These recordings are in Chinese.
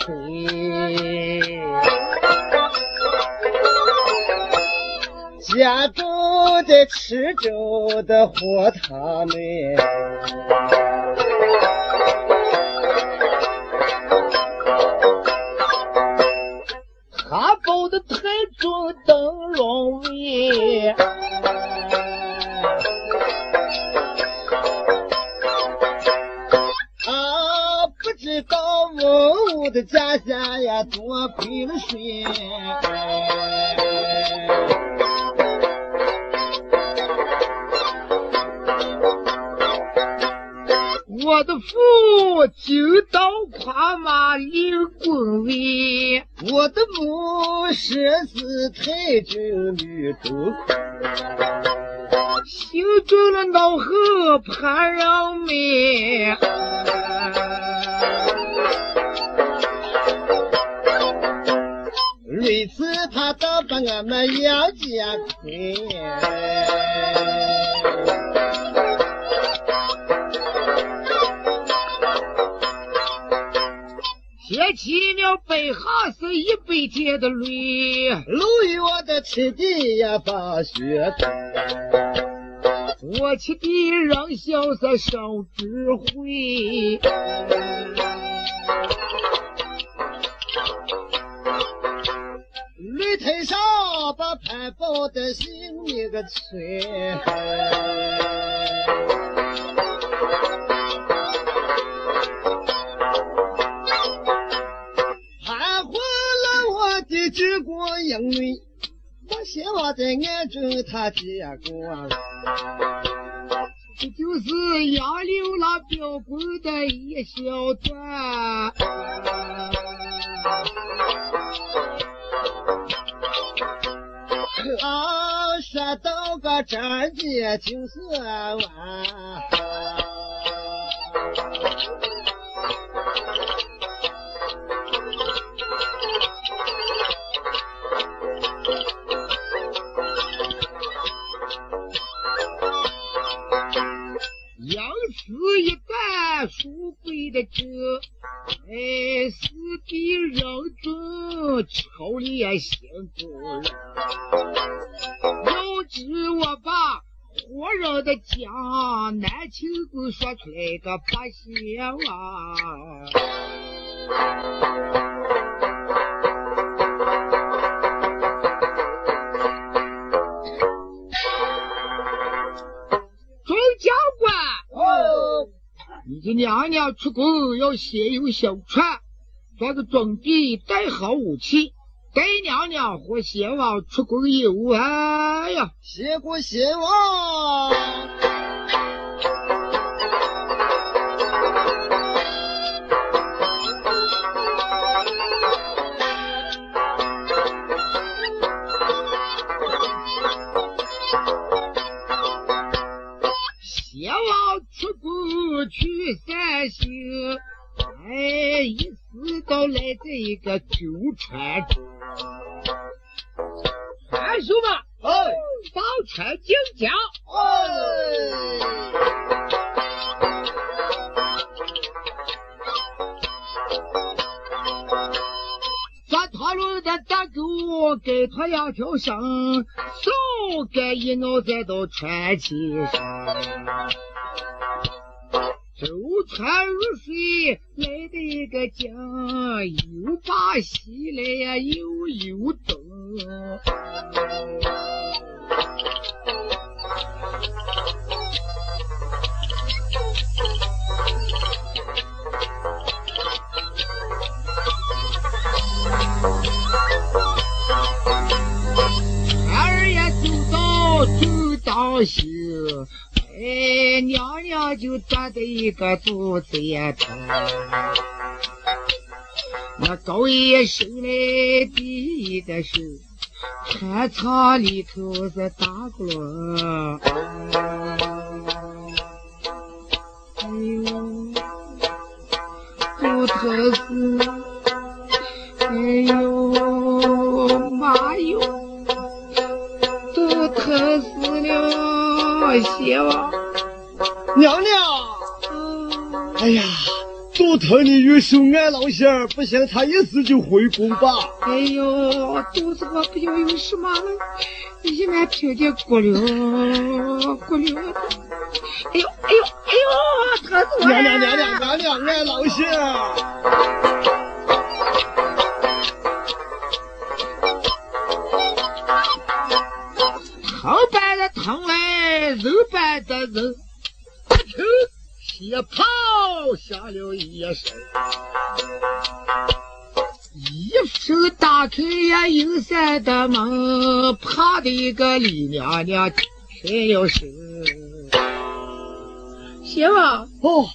兔村，家住在池州的火塘内。我的家呀多亏了谁？我的父就到跨马领 quân 威，我的母是是太君女主心中了脑后盼人美。把俺们杨家亏。写起了背下是一百天的泪，路与我的亲弟呀把血干，我亲弟让小三上智慧，擂台上把潘宝的性命个吹。盘活了我的治国英女，我希望在眼中他结果。这就是杨柳那标棍的一小段。啊，说到个战节就是完。杨氏一代书贵的这，哎，是比人中朝烈心中人。要知我把活人的讲难听子说出来个八仙话。众将官，你的娘娘出宫要先有小船，做个准备，带好武器。给娘娘和先王出宫游玩，哎呀，谢过先王。一个九川中，传书们，哎上传进讲。哎，咱讨论的大狗给他两条绳，手该一脑袋到船起上。舟船入水来一个江，又把西来呀又有东。二爷走到走到西，哎，娘娘就站在一个柱子呀头。那高爷生来第一个是船舱里头是打鼓锣，哎呦，就特是，哎呦妈哟！都疼死了，希望娘娘，哎呀，多疼你玉手俺老乡儿，不行，他一死就回宫吧。哎呦，肚子我不要有什么了，一面听见咕噜咕噜，哎呦哎呦哎呦，疼死我了！娘娘娘娘娘娘，俺老仙儿。疼般的疼来，肉般的肉，听血泡响了一声，一手打开呀阴山的门，怕的一个李娘娘伸了手。媳妇，哦，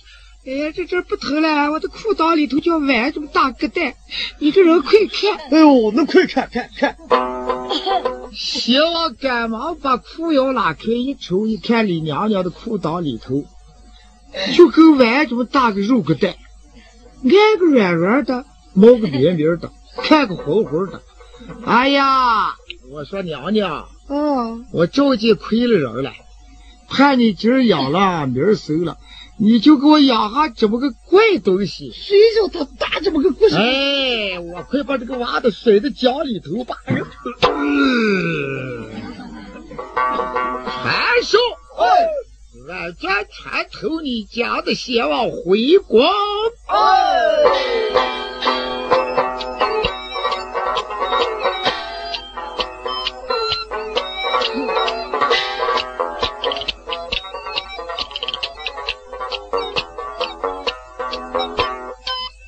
哎呀，这这不疼了，我的裤裆里头叫崴这么大个蛋，你这人快看！哎呦，那快看看看。媳妇赶忙把裤腰拉开，一瞅一看，李娘娘的裤裆里头就跟碗这么大个肉疙瘩，挨个软软的，毛个绵绵的，看个红红的。哎呀，我说娘娘，嗯，我着急亏了人了，盼你今儿养了，明儿收了，你就给我养下这么个怪东西。谁叫他打这么个故事？哎，我快把这个娃子甩到江里头吧！韩寿，哎俺家传头你家的先王回宫。哎，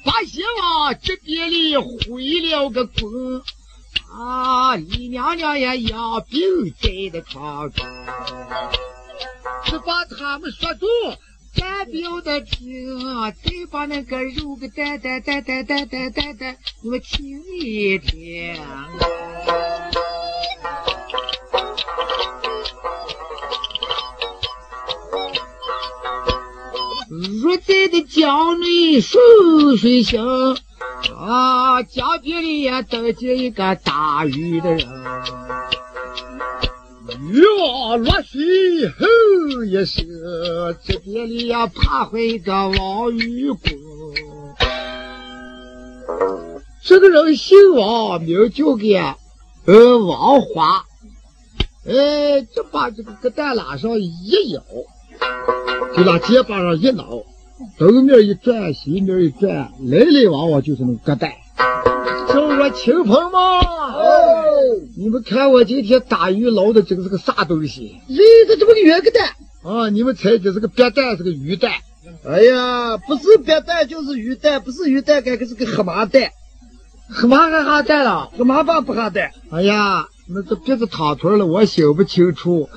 把先王这边里回了个宫。啊，李娘娘也养病在的床中，只把他们说住，站病的听，再把那个肉个蛋蛋蛋蛋蛋蛋蛋蛋，你们听一听。若在的江内水水行，啊，江边里也登见一个打鱼的人。鱼往落水吼一声，这边里呀爬回一个王玉公。这个人姓王，名叫个呃王华。哎，这把这个疙瘩拉上一摇，就拿肩膀上一挠，东面一转，西面一转，来来往往就是那个疙瘩。亲朋们，你们看我今天打鱼捞的这个是个啥东西？咦，这怎么个圆个蛋？啊，你们猜这是个鳖蛋，是个鱼蛋？哎呀，不是鳖蛋就是鱼蛋，不是鱼蛋，该个是个河马蛋，河马还哈蛋了？河马爸不哈蛋。哎呀，那这鼻子淌腿了，我心不清楚。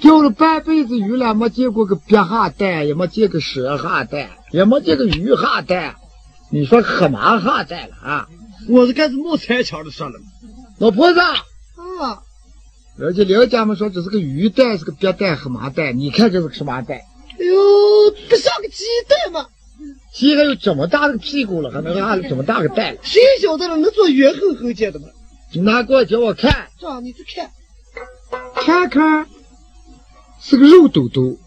钓了半辈子鱼了，没见过个鳖哈蛋，也没见个蛇哈蛋，也没见个鱼哈蛋。你说河马哈蛋了啊？我是开始冒彩枪的说了。老婆子，啊，人家刘家们说这是个鱼蛋，是个鳖蛋、和麻蛋，你看这是个什么蛋？哎呦，不像个鸡蛋吗？鸡还有这么大的屁股了，还能下这么大个蛋了？谁晓得了？能做圆厚厚见的吗？你拿过来叫我看，这样你去看。看看，是个肉嘟嘟，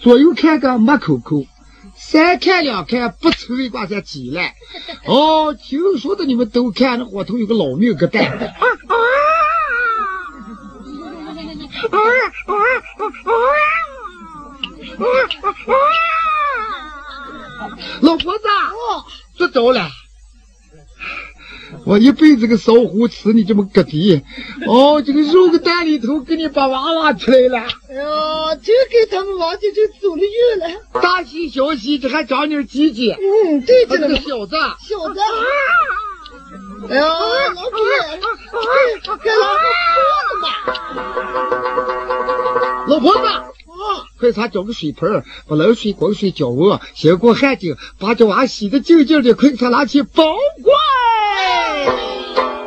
左右看看没口口，三看两看不愁一卦才起来。哦，听说的你们都看，那伙头有个老命个蛋。啊啊啊啊啊啊啊！老婆子，哦，坐着了。我一辈子个烧胡吃你这么个地，哦，这个肉个蛋里头给你把娃娃出来了，哎呦，就给他们王家就走了运了。大喜小喜，这还长点鸡鸡，嗯，对他这个着呢，小子，小子。哎呦，老婆，给给老婆泼了嘛！老婆子，啊，快擦找个水盆，把冷水、滚水浇我，先过汗巾，把这娃洗得净净的，快给他拿去保管。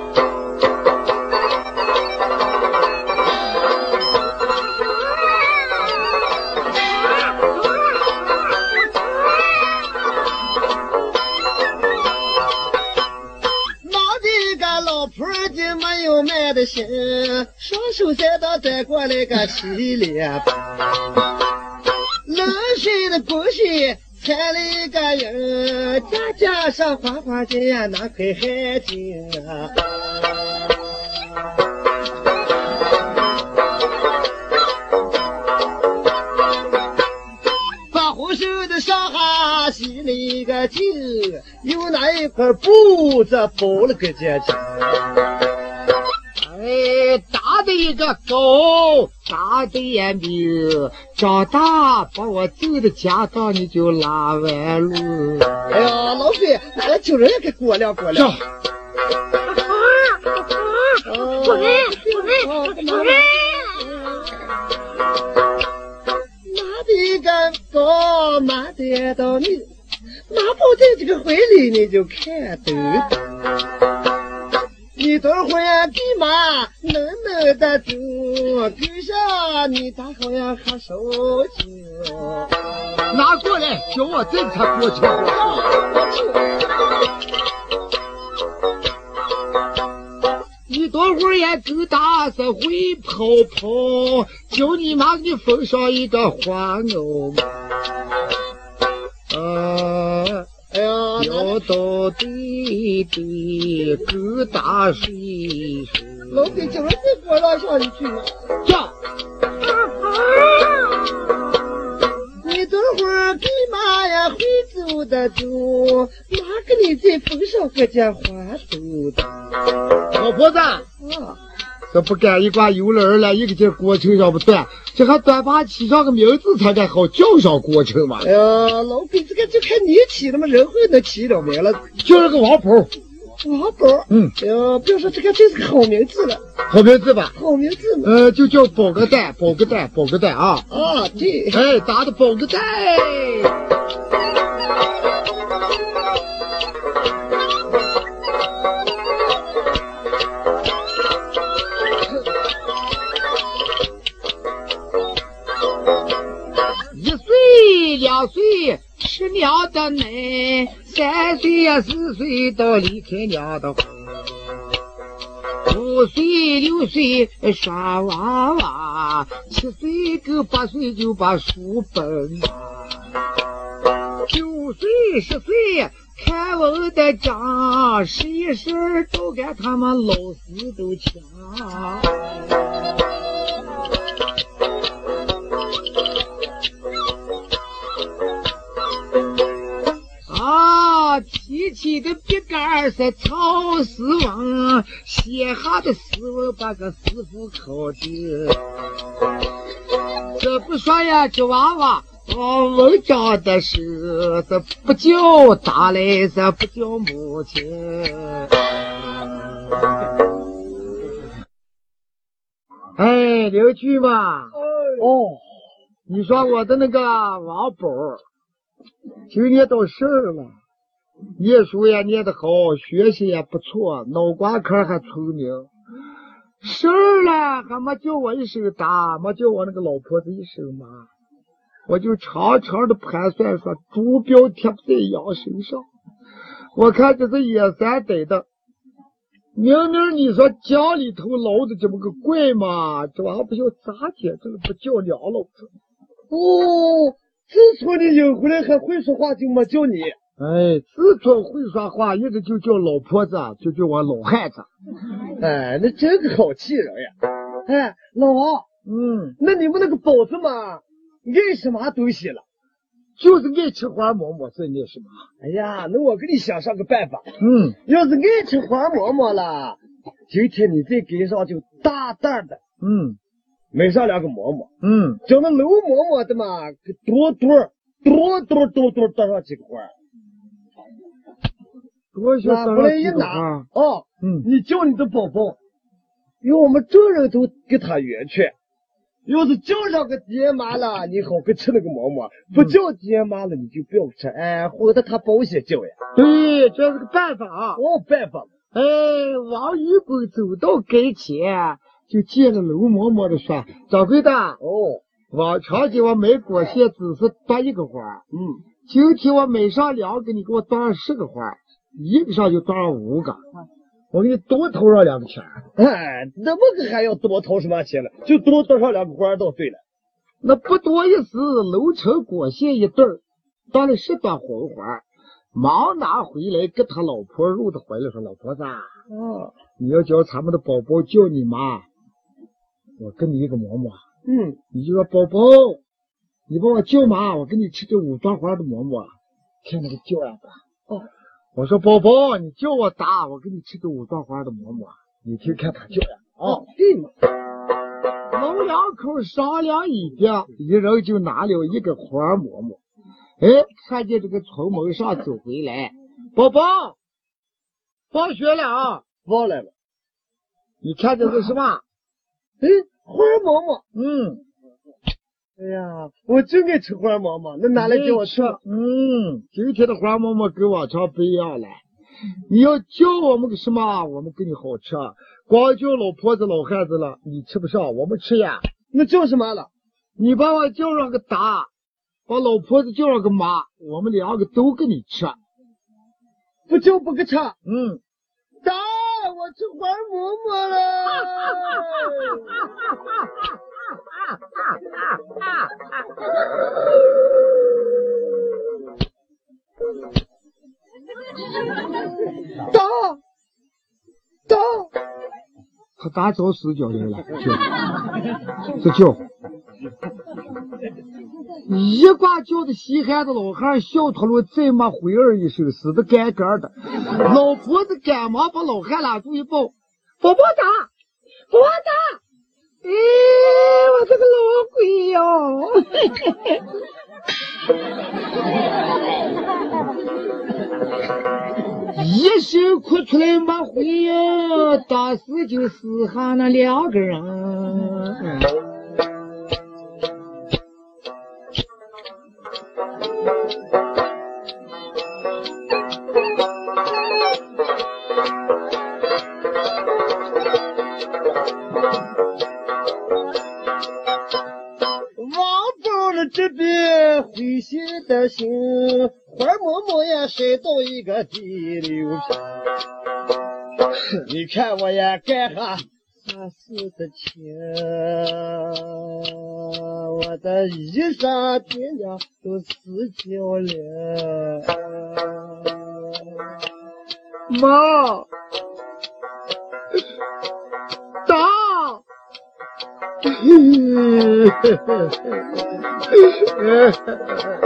有卖的心，双手三刀端过来个洗脸盆，冷水的滚水采了个人，家家上花花金呀，那块海金啊。把红手的上哈洗了一个净，用那一块布子包了个结晶。哎，大的一个狗，大的也命，长大把我走的家当你就拉完路。哎呀，老费，俺叫人也给过两过两。主人，主人，主人。拿的个高，拿的到你，拿不在这个怀里你就看得。你等会儿比马能能的走，跟上你大好呀还手劲。拿过来，叫我这才过去。你多会儿也够大是会跑跑，叫你妈给你缝上一个花袄。呃。要到地地够大岁数。老弟，叫人在火上上一句。叫。你等会儿比马呀会走的走，哪个你在风上个件花走的？老婆子。啊。这不干一挂油了了，一个劲过程上不断，这还端把起上个名字才敢好叫上过程嘛。哎呀，老鬼这个就看你起的嘛，人会能起了名了，就是个王婆。王宝，嗯，哎呀，别说这个真是个好名字了，好名字吧？好名字嘛。呃，就叫宝个蛋，宝个蛋，宝个蛋啊。啊，对。哎，打的宝个蛋。两岁吃娘的奶，三岁呀四岁到离开娘的怀，五岁六岁耍娃娃，七岁够八岁就把书本拿，九岁十岁看文的讲，十一十二都跟他们老师都抢。啊，提起的笔杆是曹诗文，写下的诗文把个师傅考的。这不说呀，这娃娃哦，文章的是这不叫大来，是不叫母亲。哎，邻居嘛，哦，你说我的那个王宝。今年到十二了，念书也念得好，学习也不错，脑瓜壳还聪明。十二了还没叫我一声大，没叫我那个老婆子一声妈，我就长长的盘算说，猪标贴不在羊身上。我看这是野三逮的，明明你说家里头老的这么个怪嘛，这玩意不叫咋解？这个不叫娘老子。哦。自从你引回来还会说话，就没叫你。哎，自从会说话，一直就叫老婆子，就叫我老汉子。哎，那真个好气人呀！哎，老王，嗯，那你们那个包子嘛，爱什么东西了？就是爱吃花馍馍，是爱什么？哎呀，那我给你想上个办法。嗯，要是爱吃花馍馍了，今天你再给上就大胆的。嗯。买上两个馍馍，嗯，叫那楼馍馍的嘛，多多多多多多多上几个花，多些拿过来一拿，啊，嗯，你叫你的宝宝，用我们众人都给他圆圈。要是叫上个爹妈了，你好个吃那个馍馍；不叫爹妈了，你就不要吃，哎，或者他保险叫呀。对，这是个办法。啊，哦，办法。哎，王玉公走到跟前。就见了楼嬷嬷的说：“掌柜的，哦，往常给我买果馅只是端一个花，嗯，今天我买上两个，你给我端上十个花，一个上就端上五个，我给你多投上两个钱。哎，那么个还要多投什么钱了？就多多上两个花倒对了。那不多一时，楼成果馅一对儿，端了十朵红花，忙拿回来给他老婆入的怀里说：“老婆子，哦，你要叫咱们的宝宝叫你妈，我给你一个馍馍。嗯，你就说宝宝，你帮我舅妈，我给你吃这五朵花的馍馍。听那个叫呀吧。哦，我说宝宝，你叫我打，我给你吃这五朵花的馍馍。你听看他叫呀。哦，对嘛，老两口商量一点，一人就拿了一个花馍馍。哎，看见这个从门上走回来，宝宝，放学了啊！忘了了。你看这是什么？哎，花馍馍。嗯，哎呀，我真爱吃花馍馍，那拿来给我吃。嗯，今天的花馍馍跟往常不一样了。你要叫我们个什么，我们给你好吃。光叫老婆子、老汉子了，你吃不上，我们吃呀。那叫什么了？你把我叫上个大，把老婆子叫上个妈，我们两个都给你吃。不叫不给吃。嗯，大，我吃花馍馍了。大，大，他打早死叫来了，叫，这叫。一挂叫的稀罕的老汉笑脱了，再骂回儿一声，死的干干的。老婆子赶忙把老汉拉住一抱，宝宝打，宝宝打，哎，我这个老鬼哟！一声哭出来没回应，当时就死下那两个人。王宝了这边灰心的心，花馍馍也摔到一个地溜平。你看我也干哈啥事的情，我的衣裳爹娘都死掉了。妈，打！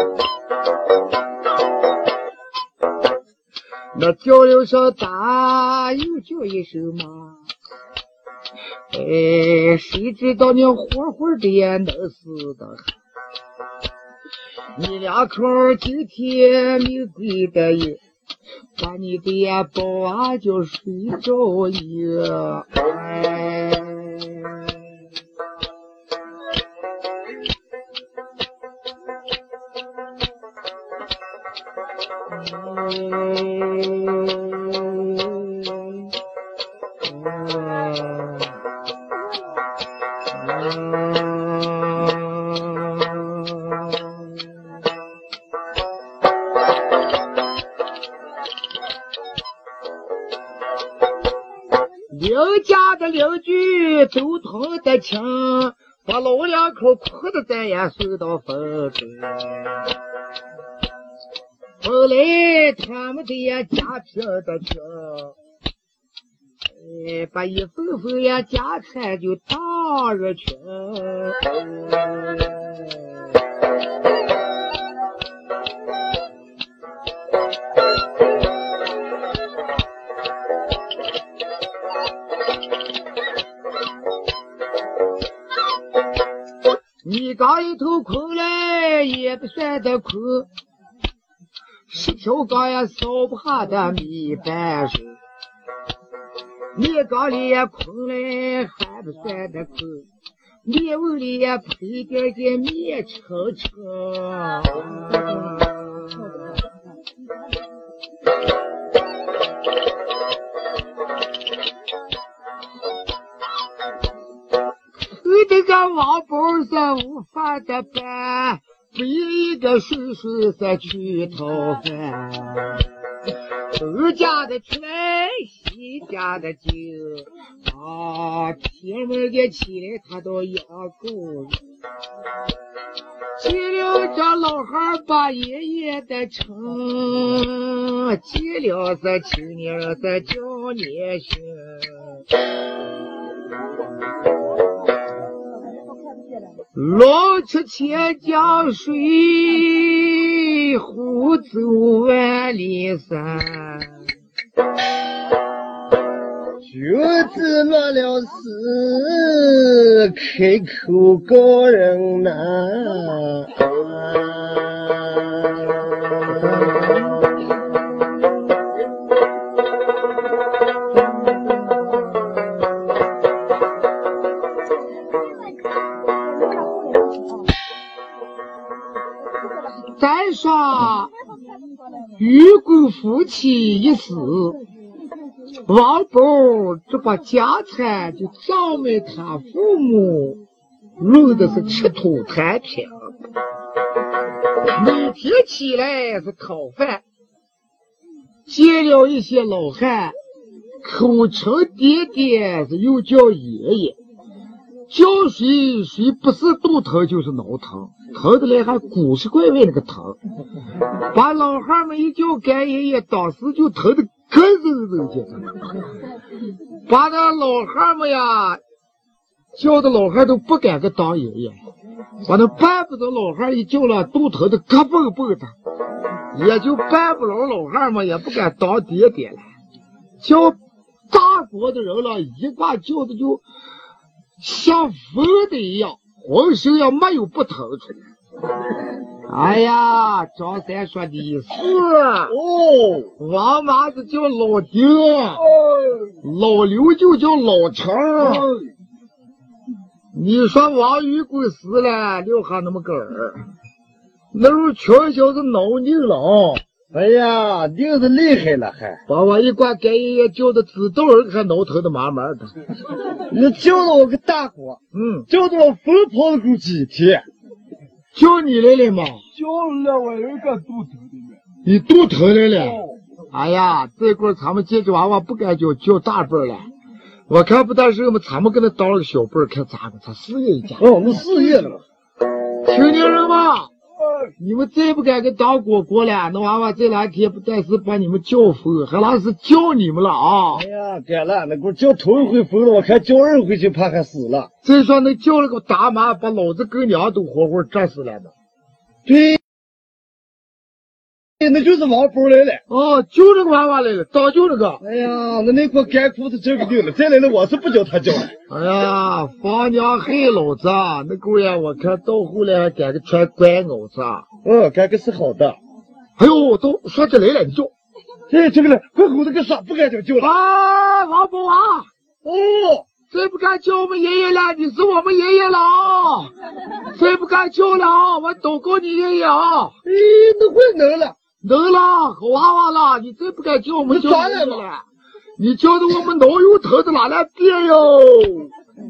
那叫了声打，又叫一声妈。哎，谁知道你活活的也能死的。你两口今天命归的。把你的呀抱啊就睡着了，哎。送到风中。后来他们的也家贫的穷，哎，把一份份呀家产就当入去。你刚一头空来也不算得空，十条缸也烧不下的米半手。你缸里也空来还不算得空，面碗里也配点点面吃吃。这个王宝是无法的办，背一个水水是去讨饭。东家的出来，西家的进，啊，天门的起来他都养狗。进了这老汉把爷爷的称，见了这青年这叫年轻。老吃千江水，壶走万里山。就知落了事，开口告人难。说，愚公夫妻一死。王宝这把家产就葬给他父母，弄的是吃土谈平。每天起来是讨饭，见了一些老汉，口称爹爹，是又叫爷爷，叫谁谁不是肚疼就是脑疼，疼的来还古十怪味那个疼，把老汉们一叫干爷爷，当时就疼的。咯噔噔叫，把那老汉们呀叫的老汉都不敢个当爷爷，把那办不着老汉一叫了，肚疼的咯嘣嘣的，也就办不了老汉们也不敢当爹爹了，叫大国的人了，一挂叫的就像疯的一样，浑身也没有不疼出来。哎呀，张三说的是哦，王麻子叫老丁，老刘就叫老程。你说王玉贵死了，留下那么个儿，那时候全小子脑拧了。哎呀，拧是厉害了，还把我一挂干爷爷叫的知道人还挠疼的麻麻的。你叫了我个大哥，嗯，叫的我疯跑了够几天。叫你来了吗？叫了，我有个肚疼的。你肚疼来了？哎呀，这会儿咱们这个娃娃不敢叫，叫大辈了。我看不但是我们，咱们给他当了个小辈看咋个？他事业一家。哦，我们事业了。青年人们，你们再不敢给当果果了，那娃娃这两天不但是把你们叫疯，还老是叫你们了啊！哎呀，改了，那我叫头一回疯了，我看叫二回就怕还死了。再说那叫了个大妈，把老子跟娘都活活炸死了呢。对，那就是王峰来了。哦，就这个娃娃来了，早就这个。哎呀，那那块干裤子这个定了，再来了我是不叫他叫了。哎呀，房娘害老子，那姑呀，我看到后来还敢个穿官袄子。嗯，敢个是好的。哎呦，都说起来了，你叫。哎，这个了，快哄着个啥？不敢叫叫了。啊，王宝啊！哦。再不敢叫我们爷爷了，你是我们爷爷了啊！再不敢叫了啊，我都告你爷爷啊！哎，那会能了，能啦，好娃娃啦，你再不敢叫我们叫爷爷了，你叫的我们脑油疼的哪来变哟？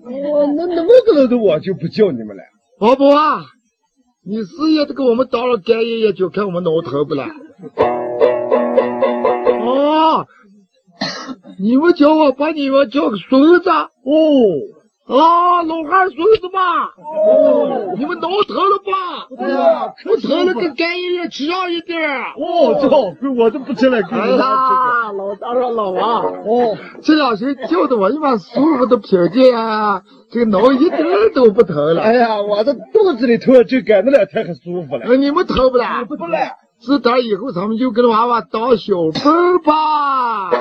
我，那那么个了的我就不叫你们了。宝宝啊，你事业都给我们当了干爷爷，就看我们脑疼不了。哦。你们叫我把你们叫个孙子哦，啊，老汉孙子嘛哦，你们挠疼了吧？哎呀，不疼了，给干爷爷吃上一点哦，这好，我都不吃了，给哎呀，老大说老王哦，这两天叫的我一把舒服的平静啊，这个挠一点都不疼了。哎呀，我这肚子里头就感那两天可舒服了。那你们疼不了？不了。自打以后，咱们就跟娃娃当小辈儿吧。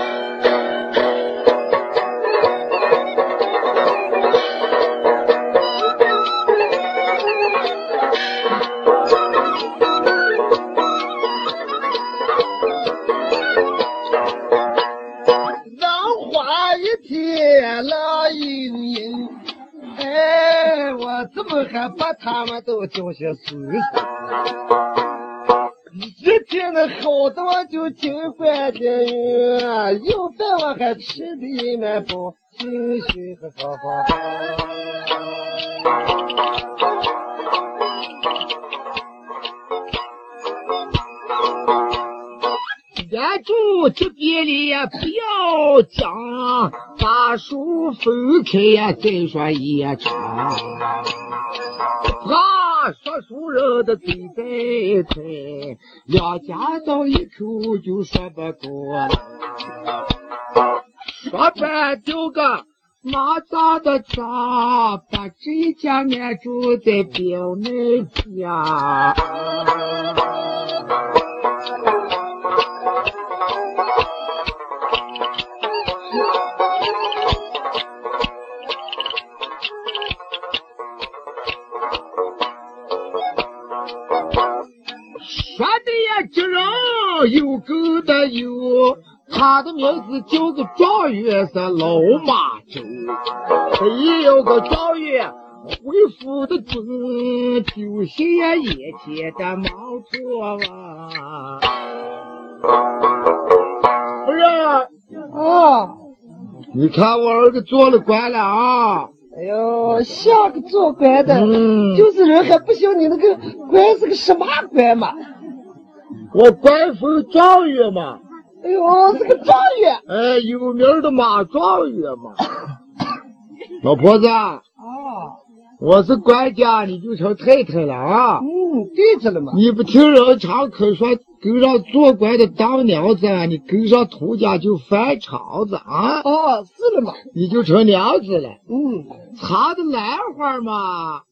天来阴阴，哎，我怎么还把他们都叫些孙子？一天的好的我就尽欢天圆，有饭我还吃的一满饱，心情还好好。眼住这边里呀，不要讲，把书分开呀，再说一场。啊，说书人的嘴在推，两家到一口就说不过了。说白丢个马扎的扎，把这家安住在表妹家。有个的有，他的名字叫做状元是老马周，他也有个状元回府的尊，丢下眼前的毛头啊。不是，啊，你看我儿子做了官了啊！哎呦，像个做官的，嗯就是人还不晓得你那个官是个什么官嘛？我官封状元嘛，哎呦，是个状元哎，有名的马状元嘛。老婆子，啊！我是官家，你就成太太了啊！嗯，对着了嘛。你不听人常口说，跟上做官的当娘子，你跟上土家就翻肠子啊！哦，是了嘛。你就成娘子了，嗯，插的兰花嘛。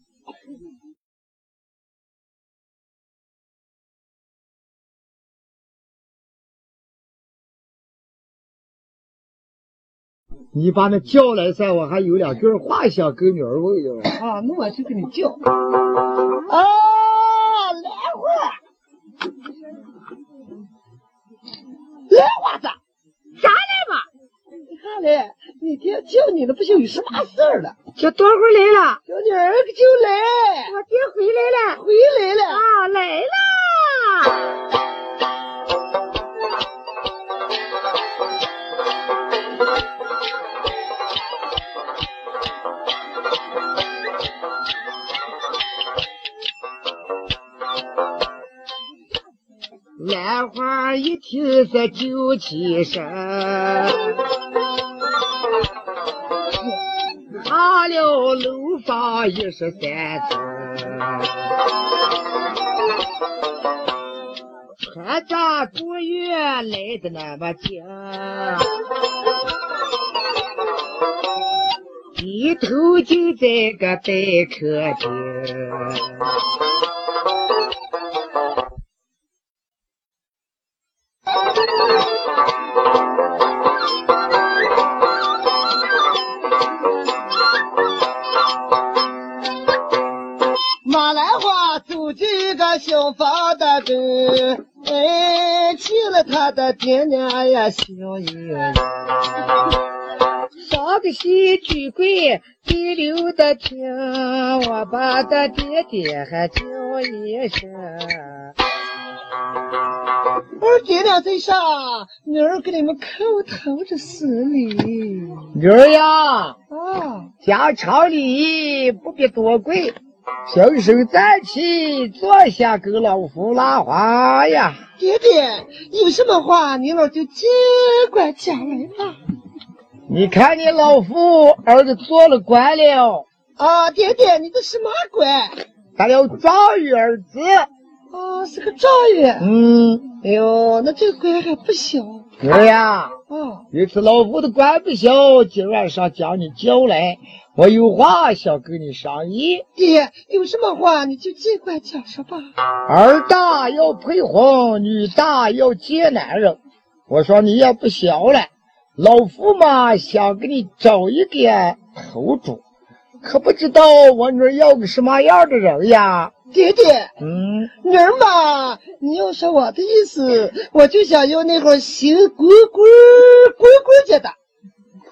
你把那叫来噻，我还有两句话想跟女儿问一问。啊，那我就给你叫。啊，兰花，兰花子，啥来嘛？你看嘞，那天叫你了，不行有什么事儿了，这多会儿来了？叫你儿子就来，我爹回来了。回来了。啊，来啦！兰花一听是就起身，爬了楼房一十三层，穿着坐月来的那么近，低头就在个待客厅。马兰花走进一个小房当中，哎，去了他的爹娘呀，笑盈盈。上个戏举柜第六的听，我把他爹爹还叫一声。儿爹娘在上，女儿给你们叩头的死礼。女儿呀，啊，家常礼仪不必多跪，平手站起，坐下给老夫拉话呀。爹爹有什么话，你老就尽管讲来吧。你看你老夫儿子做了官了，啊，爹爹，你这什么官？咱要状元儿子。啊，是个状元。嗯，哎呦，那这个官还不小。女儿呀，啊，这次老夫的官不小，今晚上将你叫来，我有话想跟你商议。爹，有什么话你就尽管讲说吧。儿大要配婚，女大要接男人。我说你也不小了，老夫嘛想给你找一个头主，可不知道我女儿要个什么样的人呀？爹爹，嗯，女儿嘛，你要说我的意思，我就想要那个新滚滚滚滚家的，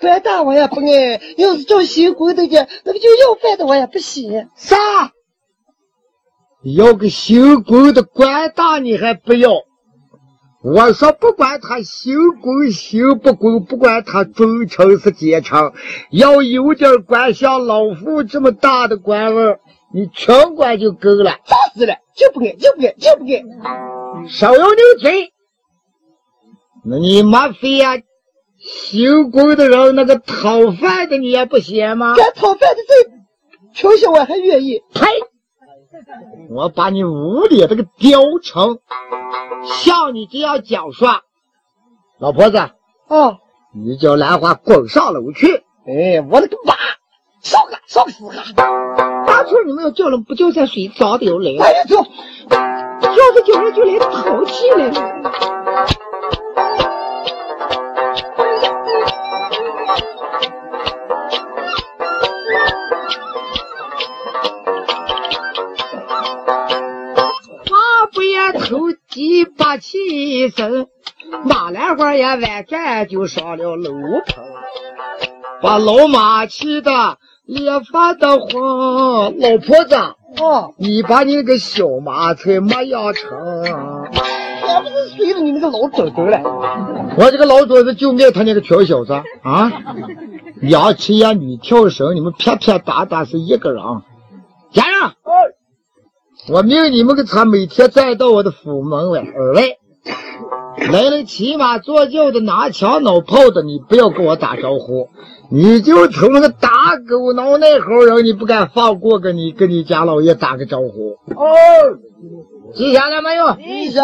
官大我也不爱，要是找新滚的家，那不就要饭的我也不喜。啥？要个行宫的官大你还不要？我说不管他行宫行不宫，不管他忠诚是奸臣，要有点官，像老夫这么大的官位，你全管就够了。烦死了？就不爱，就不爱，就不爱。少有你嘴！那你妈非呀，行宫的人那个讨饭的你也不嫌吗？敢讨饭的这，瞧瞧我还愿意。呸！我把你屋里这个雕成像你这样讲说，老婆子，哦，你叫兰花滚上楼去。哎，我的个妈！上个烧个死哈！当初你们要叫了不叫在水，早就来了。哎呀，走！要是叫人就来淘气了。话不言偷鸡把气生，马兰花也弯转就上了楼棚。把老马气的脸发的慌。老婆子，哦，你把你那个小马才没养成。我不是随了你那个老祖宗了。我这个老祖宗就爱他那个穷小子啊！两妻呀女跳绳，你们撇撇打打是一个人。家人，我命你们个他每天站到我的府门外而外，来了骑马坐轿的拿枪脑炮的，你不要跟我打招呼，你就从那个打狗挠那猴人，你不敢放过个你跟你家老爷打个招呼。哦，吉祥来没有？医生。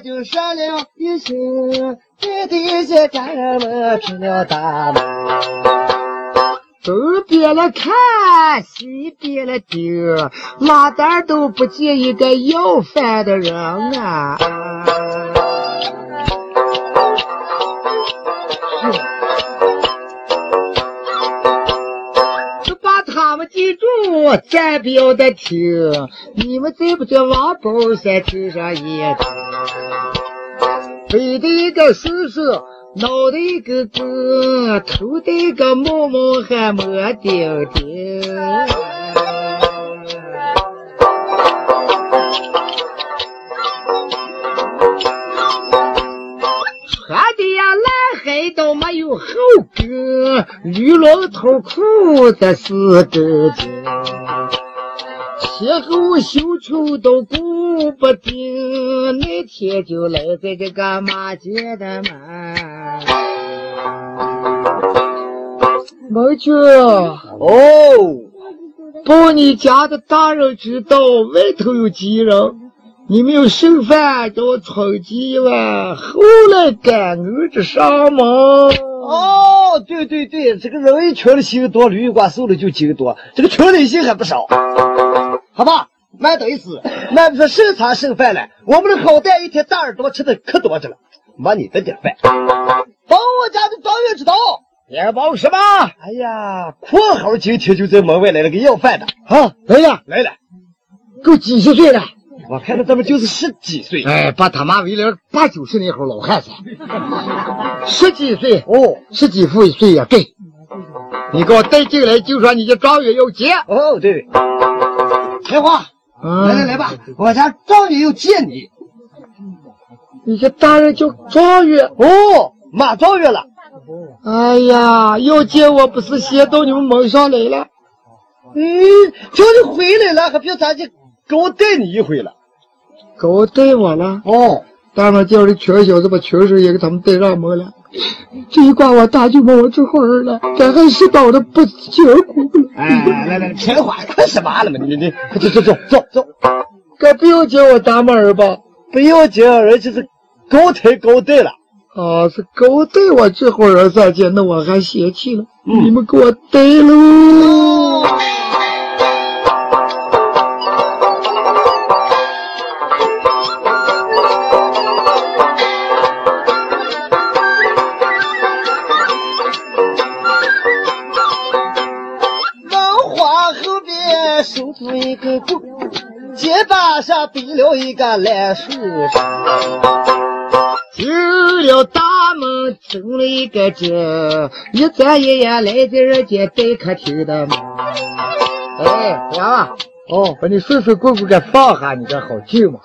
就说了一声，在底下家人们听了大门。东边了看，西边了盯，哪点都不见一个要饭的人啊！记住，咱不要的听。你们在不在王宝山头上一听？背的一个叔叔，脑袋一个哥，头戴一个毛毛还没顶顶。穿的呀蓝海都没有后跟，绿老头裤的四根筋，前后绣球都顾不定，那天就来在这个马街的门。门军，哦，报你家的大人知道外头有急人，你没有剩饭叫我充饥碗，后来赶我这上门。哦，对对对，这个人一群的心多，驴瓜瘦了就精多，这个群里心还不少。好吧，俺等于是，俺不是剩茶剩饭了，我们的好蛋一天大耳朵吃的可多着了，没你这点饭。帮我家的状元知道。也报什么？哎呀，括号今天就在门外来了个要饭的，啊，来呀，来了，够几十岁了。我看他怎么就是十几岁。哎，把他妈为了八九十那会儿老汉子，十几岁哦十几岁岁呀，对。你给我带进来，就说你这状元要结。哦，对，开花，嗯来来来吧，我家状元要见你。你这大人叫状元。哦，马状元了。哎呀，要见我不是先到你们门上来了？嗯，叫你回来了，还别咱就给我带你一回了。给我带我了。哦，大门叫这穷小子把穷事也给他们带上门了。这一挂我大舅妈我这会儿了，咱还是倒的不结果了。哎，来来，钱花看什么了嘛？你你快，走走走走走，该不要叫我大妹儿吧？不要紧，人家是高抬高带了。啊，是给我带我这会儿三见，那我还嫌弃了。嗯你们给我带喽。肩膀上背了一个烂树进了大门，进了一个这，一转一眼来在人家待客厅的门。哎，呀，哦，把你顺顺棍棍给放下，你这好救嘛。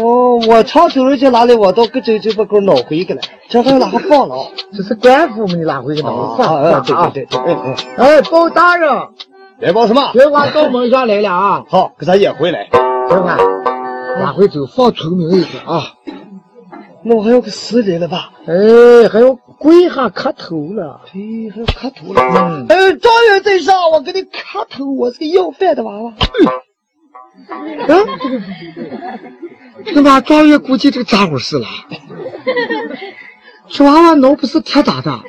哦，我常走人家哪里，我到个周就把给我挠回去了，这还哪还放了？这是官府嘛，你哪回去哪哦放啊，放啊？对对对对。哎，包大人，来报什么？别往到门上来了啊！好，给咱也回来。哥啊，下回走放村民一点啊！那我还有个死人了吧？哎，还要跪下磕头了。哎，还要磕头了。嗯，哎，状元在上，我给你磕头，我是个要饭的娃娃。嗯，那么状元估计这个咋回事了。这娃娃脑不是铁打的，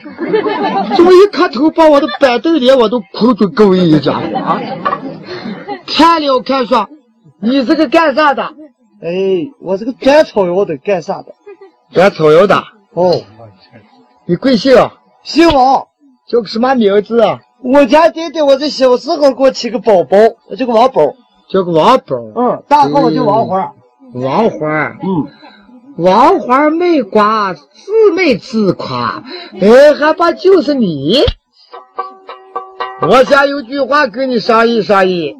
这么一磕头，把我的板凳脸我都哭出狗一家伙啊！看了看说，你是个干啥的？哎，我是个摘草药的，干啥的？摘草药的。哦，你贵姓？姓王，叫个什么名字啊？我家爹爹我在小时候给我起个宝宝，我叫个王宝。叫个王宝。嗯，大号我叫王花。王花。嗯。王花卖瓜，自卖自夸，哎，还把就是你。我想有句话跟你商议商议。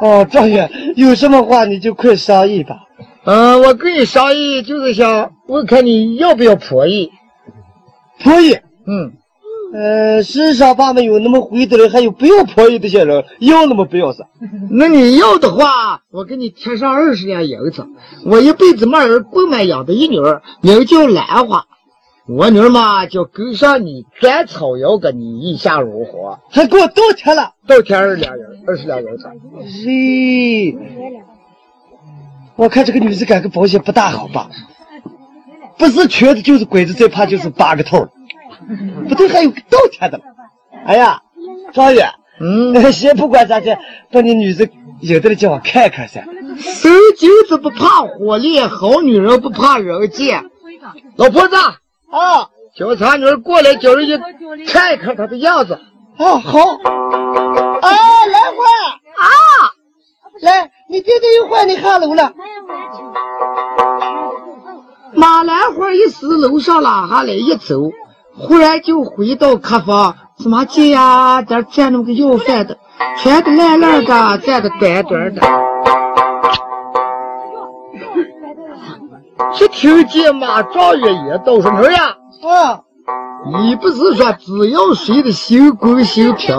哦，状元，有什么话你就快商议吧。嗯，我跟你商议，就是想问看你要不要婆姨。婆姨，嗯，呃，世上爸们有那么回的人，还有不要婆姨的些人，要那么不要啥？那你要的话，我给你贴上二十两银子。我一辈子没儿，不买养的一女儿，名叫兰花。我女儿嘛，就跟上你摘草药个你意下如何？还给我倒贴了，倒贴二两银，二十两银子。咦，我看这个女子赶个保险不大好吧？不是瘸子就是鬼子，最怕就是八个头。不对，还有个倒贴的。哎呀，状元，嗯，先不管咋的，把你女子有的叫我看看噻。守金子不怕火炼，好女人不怕人见。老婆子，啊叫咱女儿过来，叫人家看一看她的样子。哦，好。哎，兰花啊，来，你爹爹又换你下楼了。马兰花一时楼上拉下来一走，忽然就回到客房，怎么见呀？这站那么个要饭的，穿的烂烂的，站的短短的。一听见马状元也道说：“儿呀，啊，你不是说只要谁的心公心平，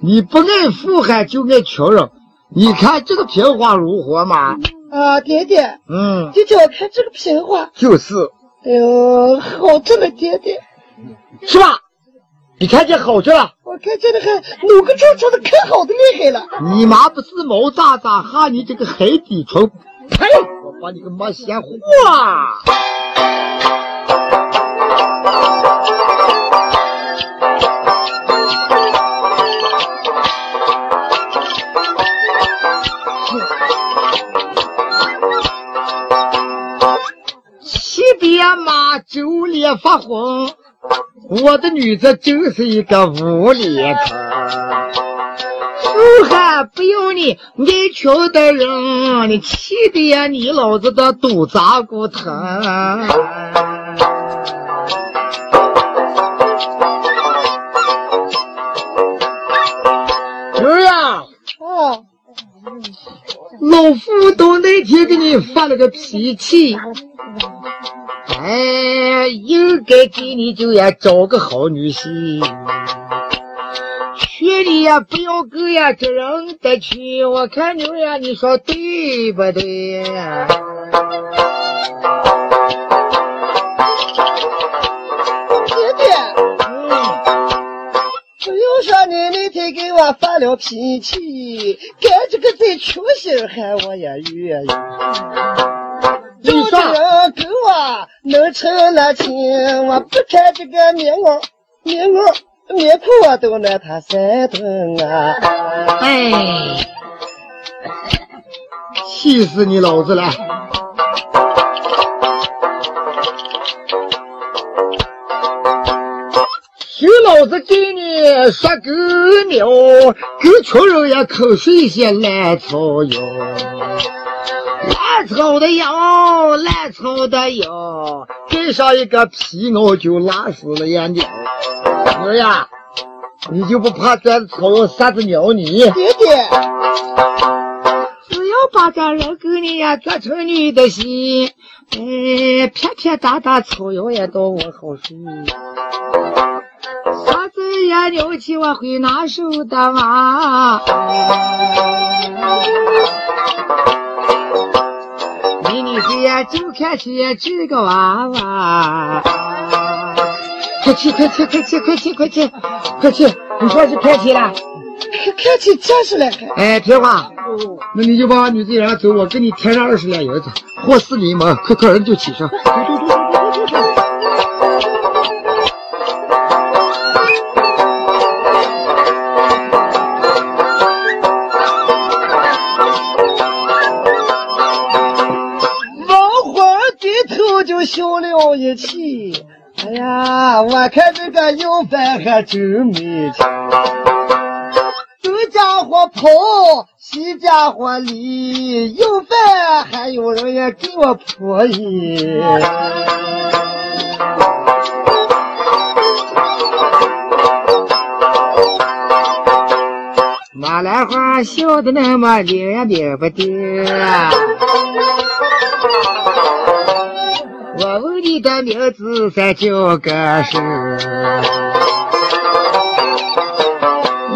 你不爱富汉就爱穷人？你看这个平话如何嘛？啊，爹爹，嗯，就叫我看这个平话。就是，哎呦，好着呢，爹爹，是吧？你看见好着了。我看见的还努个臭臭的，可好的厉害了。你妈不是毛渣渣，哈你这个海底虫！呸！我把你个妈闲话！边马九脸发红，我的女子就是一个无脸婆。富汉不要你爱穷的人，你气的呀你老子的肚子骨疼。儿呀，哦，老夫都那天给你发了个脾气，哎，应该给你就要找个好女婿。劝你呀，不要跟呀这人的去，我看牛呀，你说对不对呀？爹爹，嗯，不用说你那天给我发了脾气，干这个再穷心汉我也愿意。你有的说，人狗啊能成了亲，我不看这个棉袄，棉袄。棉裤我都拿他三顿啊！哎，气死你老子了！听老子给你说个苗，给穷人也口水些烂草药，烂草的药，烂草的药，盖上一个皮袄就拉死了眼睛。儿呀，你就不怕这草药杀子鸟你？爹爹，只要把这人给你呀做成你的心，哎，撇撇打打草药也到我好睡。啥子也？牛气我会拿手的娃。美女子呀，就看起这个娃娃。快去快去快去快去快去快去！你说是开起了？开起真是来开。哎，听话，那你就把女子让走，我给你添上二十两银子，和四你们，快快人就起上。王笑了一起。哎呀，我看这个油饭还真没钱，东家伙跑，西家伙离，油饭还有人也给我破译。马兰花笑得那么灵灵不丁。我问你的名字再叫个是？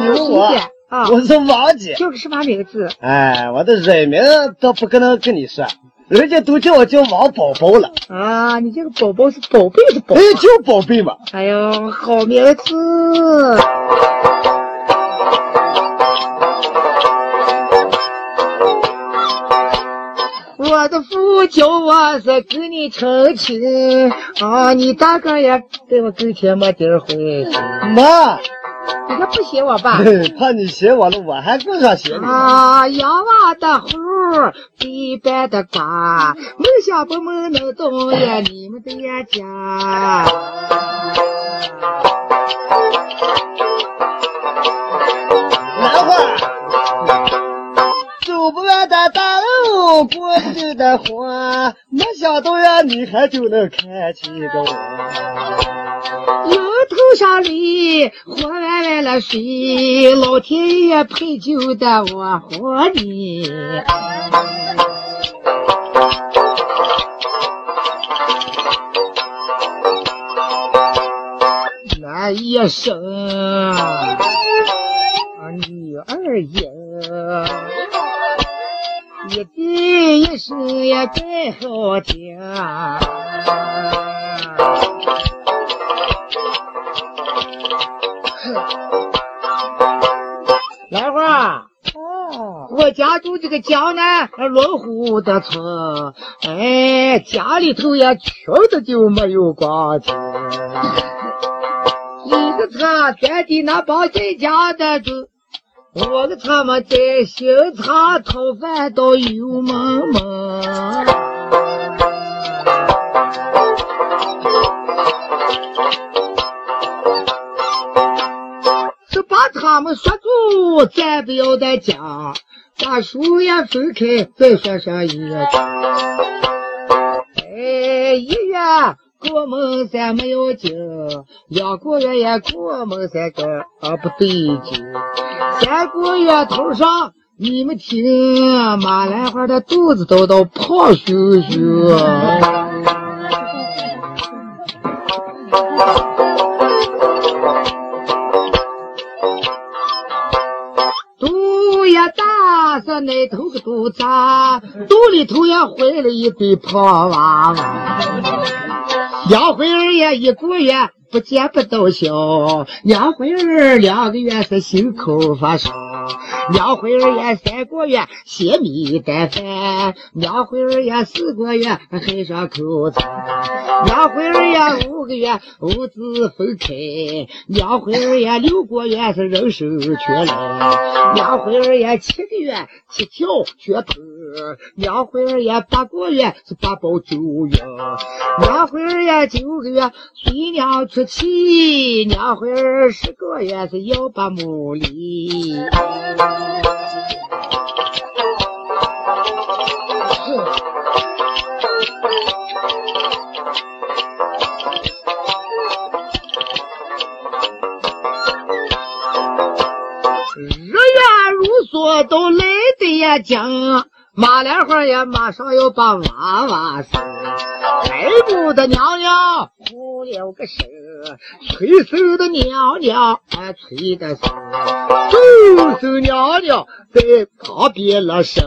有我，啊，我是王姐。叫个什么名字？哎，我的人名倒不可能跟你说，人家都叫我叫王宝宝了。啊，你这个宝宝是宝贝的宝？哎，叫宝贝嘛。哎呦，好名字！父叫我是跟你成亲啊，你大哥也在我跟前没地儿回去。妈，你可不嫌我吧？怕你嫌我了，我还更想嫌你。啊，养娃的猴，一般的瓜，梦想不梦能动呀？你们的呀家。兰花，走不完的大路，过不尽的花，没想到呀，你还就能看起我。楼头上里活歪歪了水，老天爷配就的我活你。那一生女儿也，你的一生也真好听。兰花，哦，我家住这个江南龙湖的村，哎，家里头也穷的就没有光景。一个茶咱的那帮谁家的住，我个他妈在新茶讨饭到油蒙蒙。是把他们说住，再不要再讲，把树叶分开，再说上一月。哎，一月过门三没有劲，两个月也过门三个啊不对劲，三个月头上你们听，马兰花的肚子都都胖咻咻。肚也大，是那头个肚子，肚里头也怀了一堆胖娃娃。两回儿也一个月不见不到笑，两回儿两个月是心口发烧，两回儿也三个月泄米带饭，两回儿也四个月还上口菜，两回儿也五个月五子分开，两回儿也六个月是人生全了，两回儿也七个月七条血盆，两回儿也八个月是八宝九月，两回儿也九个月随娘出气，两回儿十个月是幺八亩里。日月如梭都来得呀讲，马莲花也马上要把娃娃生，来不的娘娘哭了个声，催生的娘娘啊，催的是走走娘娘在旁边了声，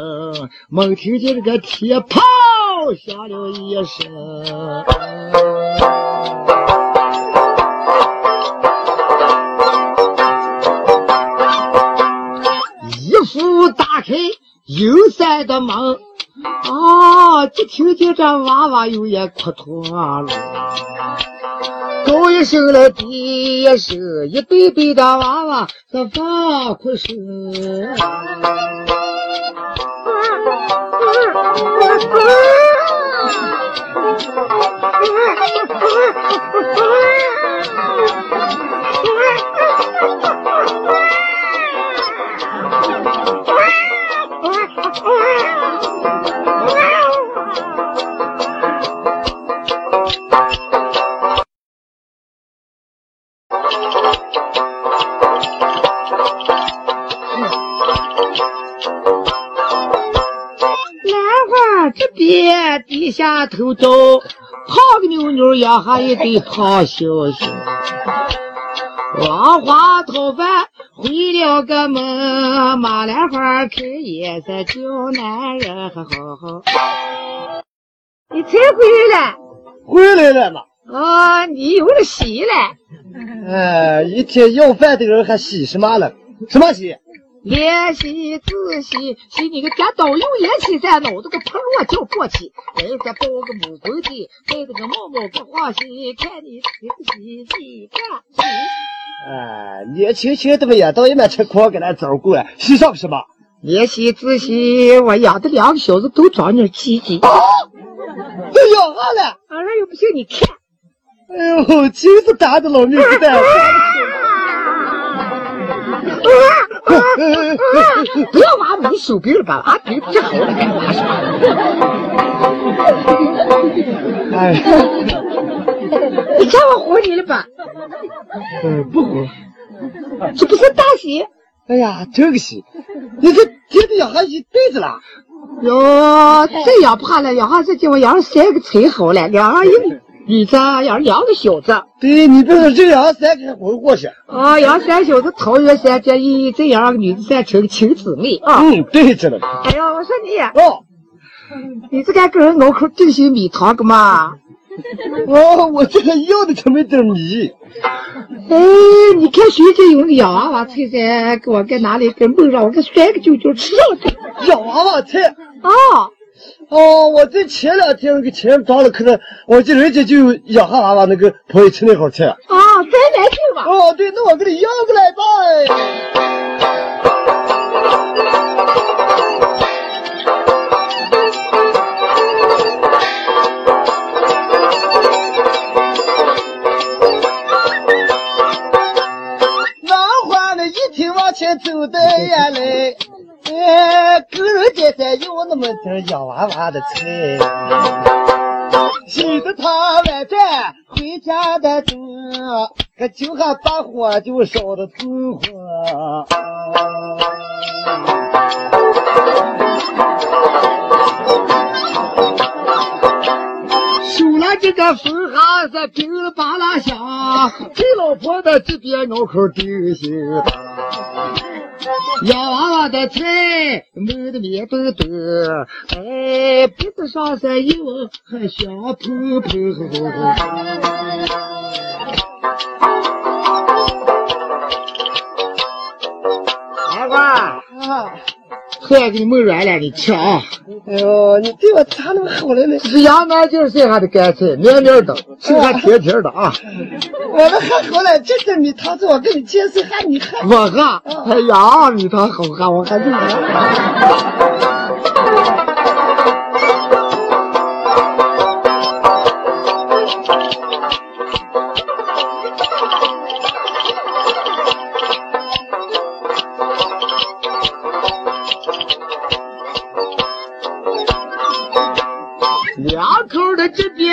猛听见这个铁炮响了一声。一副打开阴山的门，啊，就听见这娃娃有也哭脱了。高一声了，低一声，一对对的娃娃在发哭声。这边低下头走，胖个妞妞养下一对胖小小，王花讨饭回了个门，马兰花开颜色叫男人还好好。你才回来？回来了嘛？啊，你有了喜了？哎，一天要饭的人还洗什么了？什么喜？怜惜仔细，洗你个跌倒有眼气噻，脑子个破落叫过去，哎，再包个木棍的，带着个毛毛个花心，看你挺喜喜看喜。哎，年轻轻的嘛也到一面吃苦给咱走过，喜上什么？怜惜仔细，我养的两个小子都长点鸡鸡。啊，都养上了。俺这又不信你看。哎呦，金子打的老命子蛋。不要挖我的手臂了吧？啊，别治好了干嘛啥？哎，你看我活你了吧？嗯，不活。这不是大喜？哎呀，这个喜，你这天天养下一辈子了。哟，这养怕了，养下这叫我养三个才好了，养一个女子，养两个小子。对你别说这养三个还活过去。啊，养三小子桃园三结义，这样个女子三成亲姊妹啊。嗯，对着呢。哎呀，我说你，哦，你这该给人脑壳定些米汤个嘛？哦，我这个要的可没点米。哎，你看谁家有那个洋娃娃菜噻，给我给拿了一根梦让我给摔个揪揪吃上去。洋娃娃菜。啊，哦，我在前两天那个前庄了，可能我这人家就有养哈娃娃那个朋友吃那号菜。啊，再来听吧。哦，对，那我给你要过来吧。走的呀嘞，哎，个人家才有那么点洋娃娃的菜。喜得他晚饭回家的多，可就还把火就烧的透火。收了这个风哈子，乒了吧啦响，给老婆的这边脑壳定心洋娃娃的菜，焖的面墩墩，哎，鼻子上是一闻还香喷喷。来花，啊，菜给你焖软了，你吃啊。哎呦，你对我咋那么好了呢？这是羊肝劲晒下的干菜，绵绵的，吃还甜甜的啊。我们喝好了，这点米汤子我给你介绍下，你喝。我喝，哎呀，米汤好喝，我喝。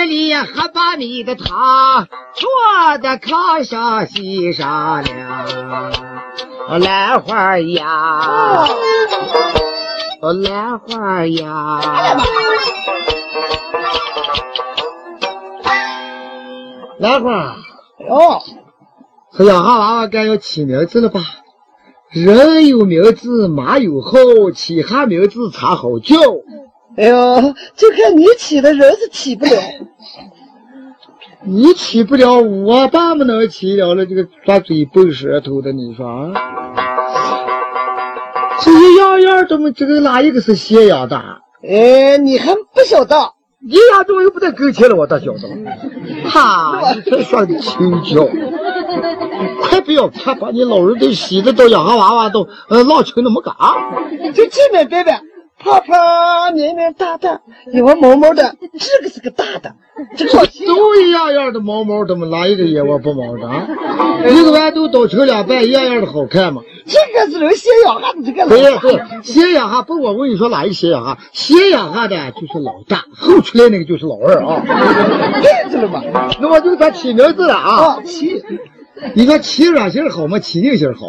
里喝把米的汤，坐在炕上席上了兰花呀，兰花呀。兰花，哦，这养哈娃娃该要起名字了吧？人有名字马有号，起哈名字才好叫。哎呦，就看你起的，人是起不了。你起不了，我爸不能起了了。这个抓嘴笨舌头的，你说啊？这一样样怎么这个哪一个是斜阳的？哎，你还不晓得？一样怎么又不在跟前了？我倒晓得了。哈，你才说的轻巧。快不要看，把你老人都洗的都养个娃娃都呃老成那么嘎。就这边别别。胖胖绵绵大大，有个毛毛的，这个是个大的，这个 都一样样的毛毛，怎么哪一个野窝不毛的啊？一个豌豆倒成两半，一样样的好看嘛。这个是人斜养哈的，这个对对，斜养哈不？我问你说哪一个斜养哈？斜养哈的就是老大，后出来那个就是老二啊。对着了嘛？那我就他起名字了啊。起，你说起软型好吗？起硬型好？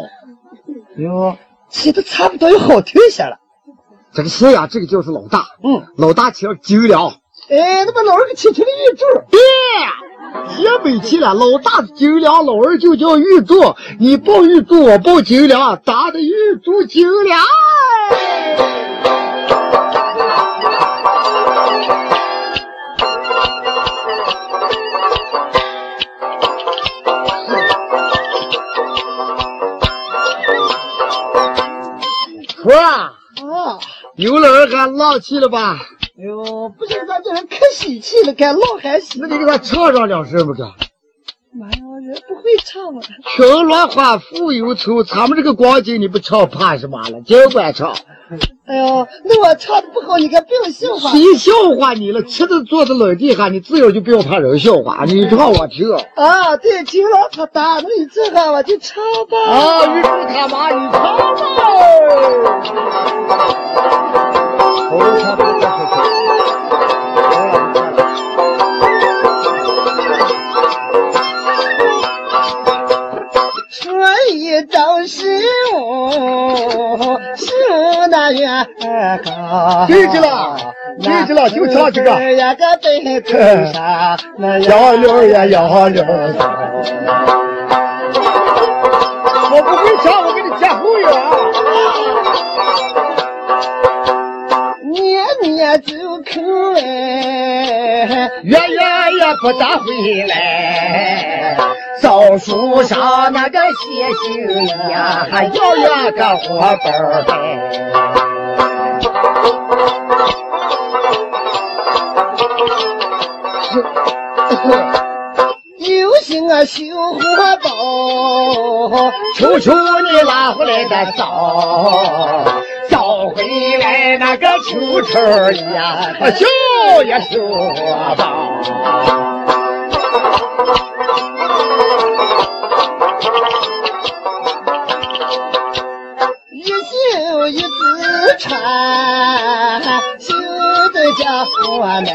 哟，起的差不多，又好听些了。这个斜呀，这个就是老大，嗯，老大起了九两，哎，那么老二给起成了玉柱，对，铁北气了，老大九两，老二就叫玉柱，你抱玉柱，我抱九两，打的玉柱九两。说啊。有老人还浪气了吧？哎呦，不行，咱这人可喜气了，该浪还喜。那你给他唱上两声不是？妈呀，人不会唱嘛！穷落花富忧愁，咱们这个光景你不唱怕什么了？尽管唱。哎呦，那我唱的不好，你可不要笑话。谁笑话你了？吃的坐在冷地下，你自个就不要怕人笑话。你唱我听。啊，对，听了他打，那你这个我就唱吧。啊，玉柱他妈，你唱吧。我，是那月高。记住了，记住了，就唱这个。呀个北头上，那杨柳呀杨柳。我不会走口哎，月月也不大回来。枣树上那个写信呀，还摇呀个火包呗。有心啊修火包，求求你拉回来的枣，回来那个秋秋呀，修呀修火包。一绣一字缠，绣的家伙们，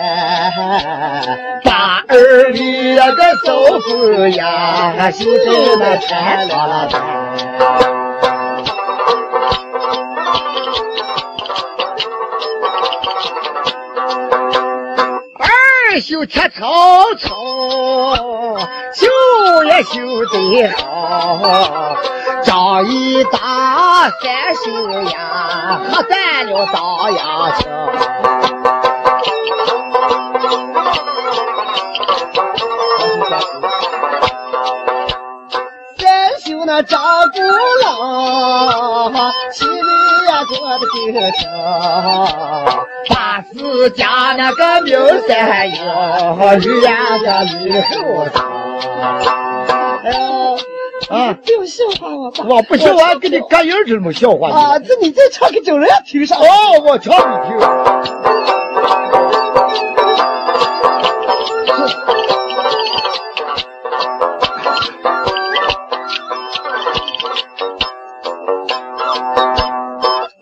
把儿里那个嫂子呀，绣的那穿了了二绣切草草，绣也绣得好。张一打三绣呀，喝散了当阳桥。三修那张古老，心里呀过得够巧。八四家那个苗三幺，女呀个女后当。哎呦，啊，不要笑话我吧。我不笑话，给你干音这么笑话啊，这你再唱给整人听啥。哦，我唱你听。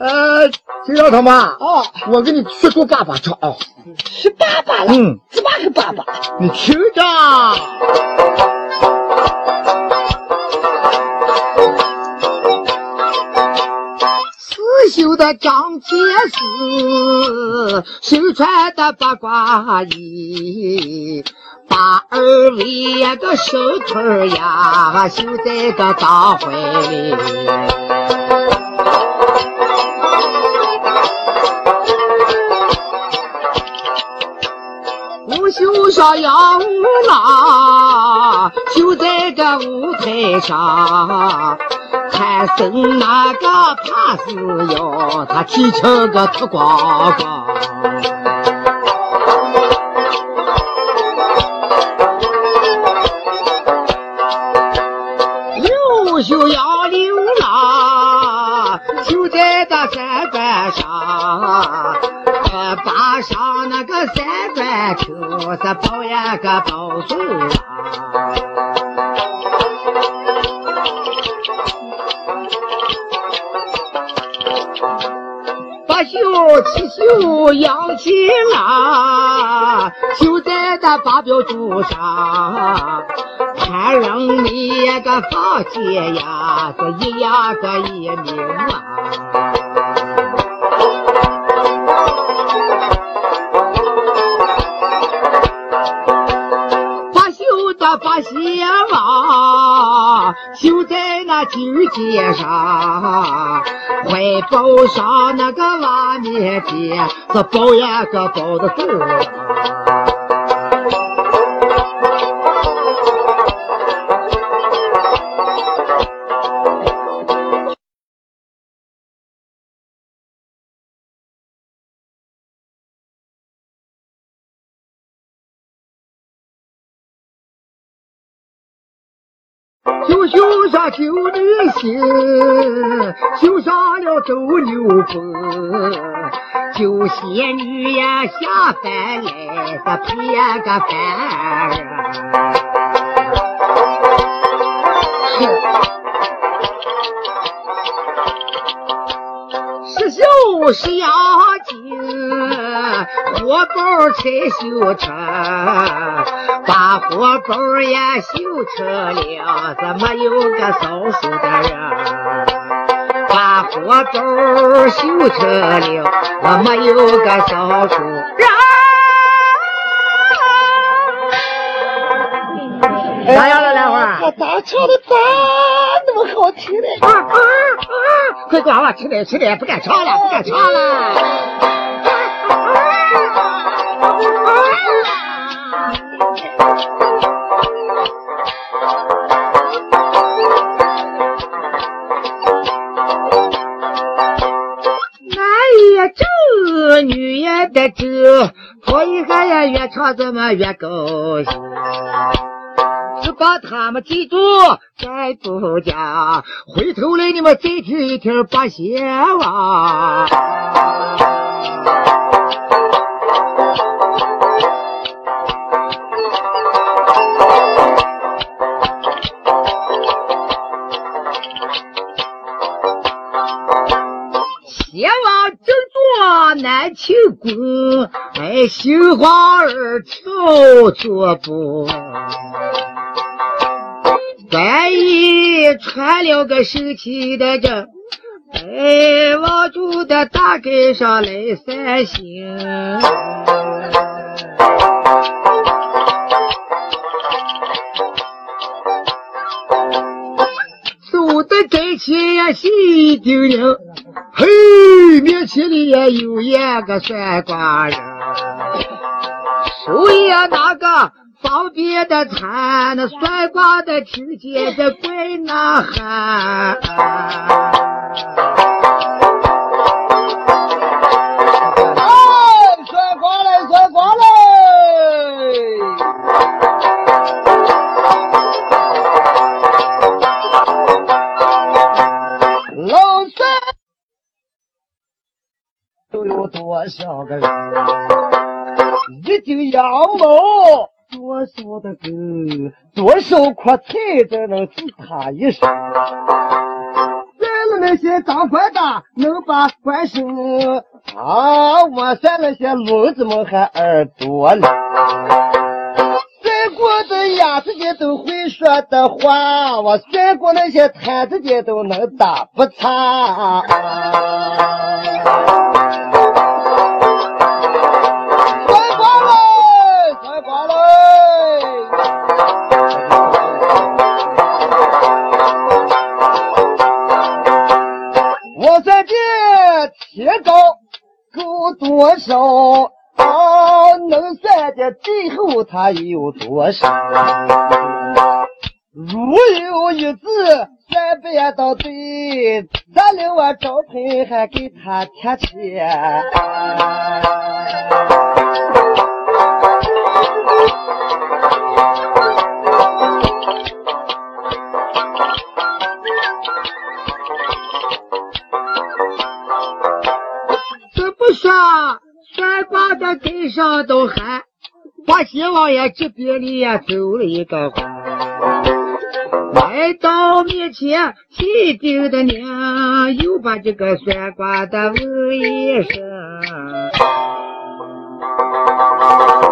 呃，金老他妈，啊，我给你学过爸爸唱啊。是爸爸了。嗯，怎么个爸爸？你听着。刺绣的张铁丝，身穿的八卦衣，把二位个手腿呀绣在个大怀绣上杨郎，绣在个舞台上。看生那个怕是要他提成个脱光光。优秀杨柳郎，就在那山关上，上那个山关头，是抱呀个抱孙郎。绣七绣杨青啊，绣在那八表柱上，看人你个发髻呀，是一样个一名啊。鞋袜，就在那旧街上。怀抱上那个拉面店，这包呀个包的多！绣上九女心，绣上了斗牛风，救仙女呀下凡来，这配呀个凡儿。是绣是押金，火包才绣成，把火包也绣成了，怎么有个扫帚的人？把火包绣成了，我没有个扫帚人？咋样了，兰花？我咋唱的咋那么好听呢？啊啊啊！快关了，吃点吃点，不敢唱了，不敢唱了。男得正，可以看呀，越唱怎么越高兴。只把他们记住，再不讲。回头来你们再听一听八仙王。南庆宫，哎，杏花儿跳脚步。万一传了个神奇的这，哎，望住的大街上来散心。走的跟前呀，心叮咛，嘿，面前里也有一个算卦人，手里拿个。方便的铲，那算卦的听见这怪呐喊。多少个人？一顶羊毛。多少的个，多少块菜才能治他一生？咱们那些当官的能把官升，啊，我咱那些聋子们还耳朵了。再过的鸭子的都会说的话，我算过那些摊子的都能打不差。多少？啊，能算的最后他有多少？如有一字算不到对，咱领我招牌还给他贴钱。这不说算卦的跟上都喊，把阎王爷这边里呀走了一个环，来到面前气定的娘，又把这个算卦的问一声，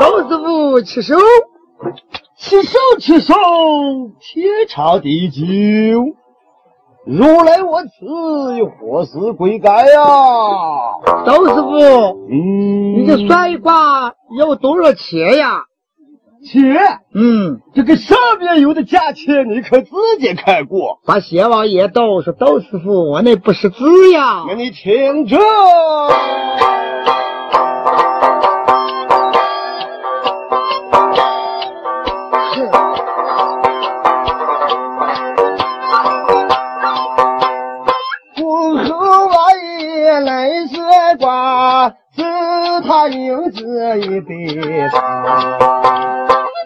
窦师傅起手，起手起手，天长地久。如来我此有何事归改呀？窦师傅，嗯，你这算一卦要多少钱呀？钱，嗯，这个上面有的价钱你可自己看过。把邪王爷道说，窦师傅，我那不识字呀。那你听着。一百三。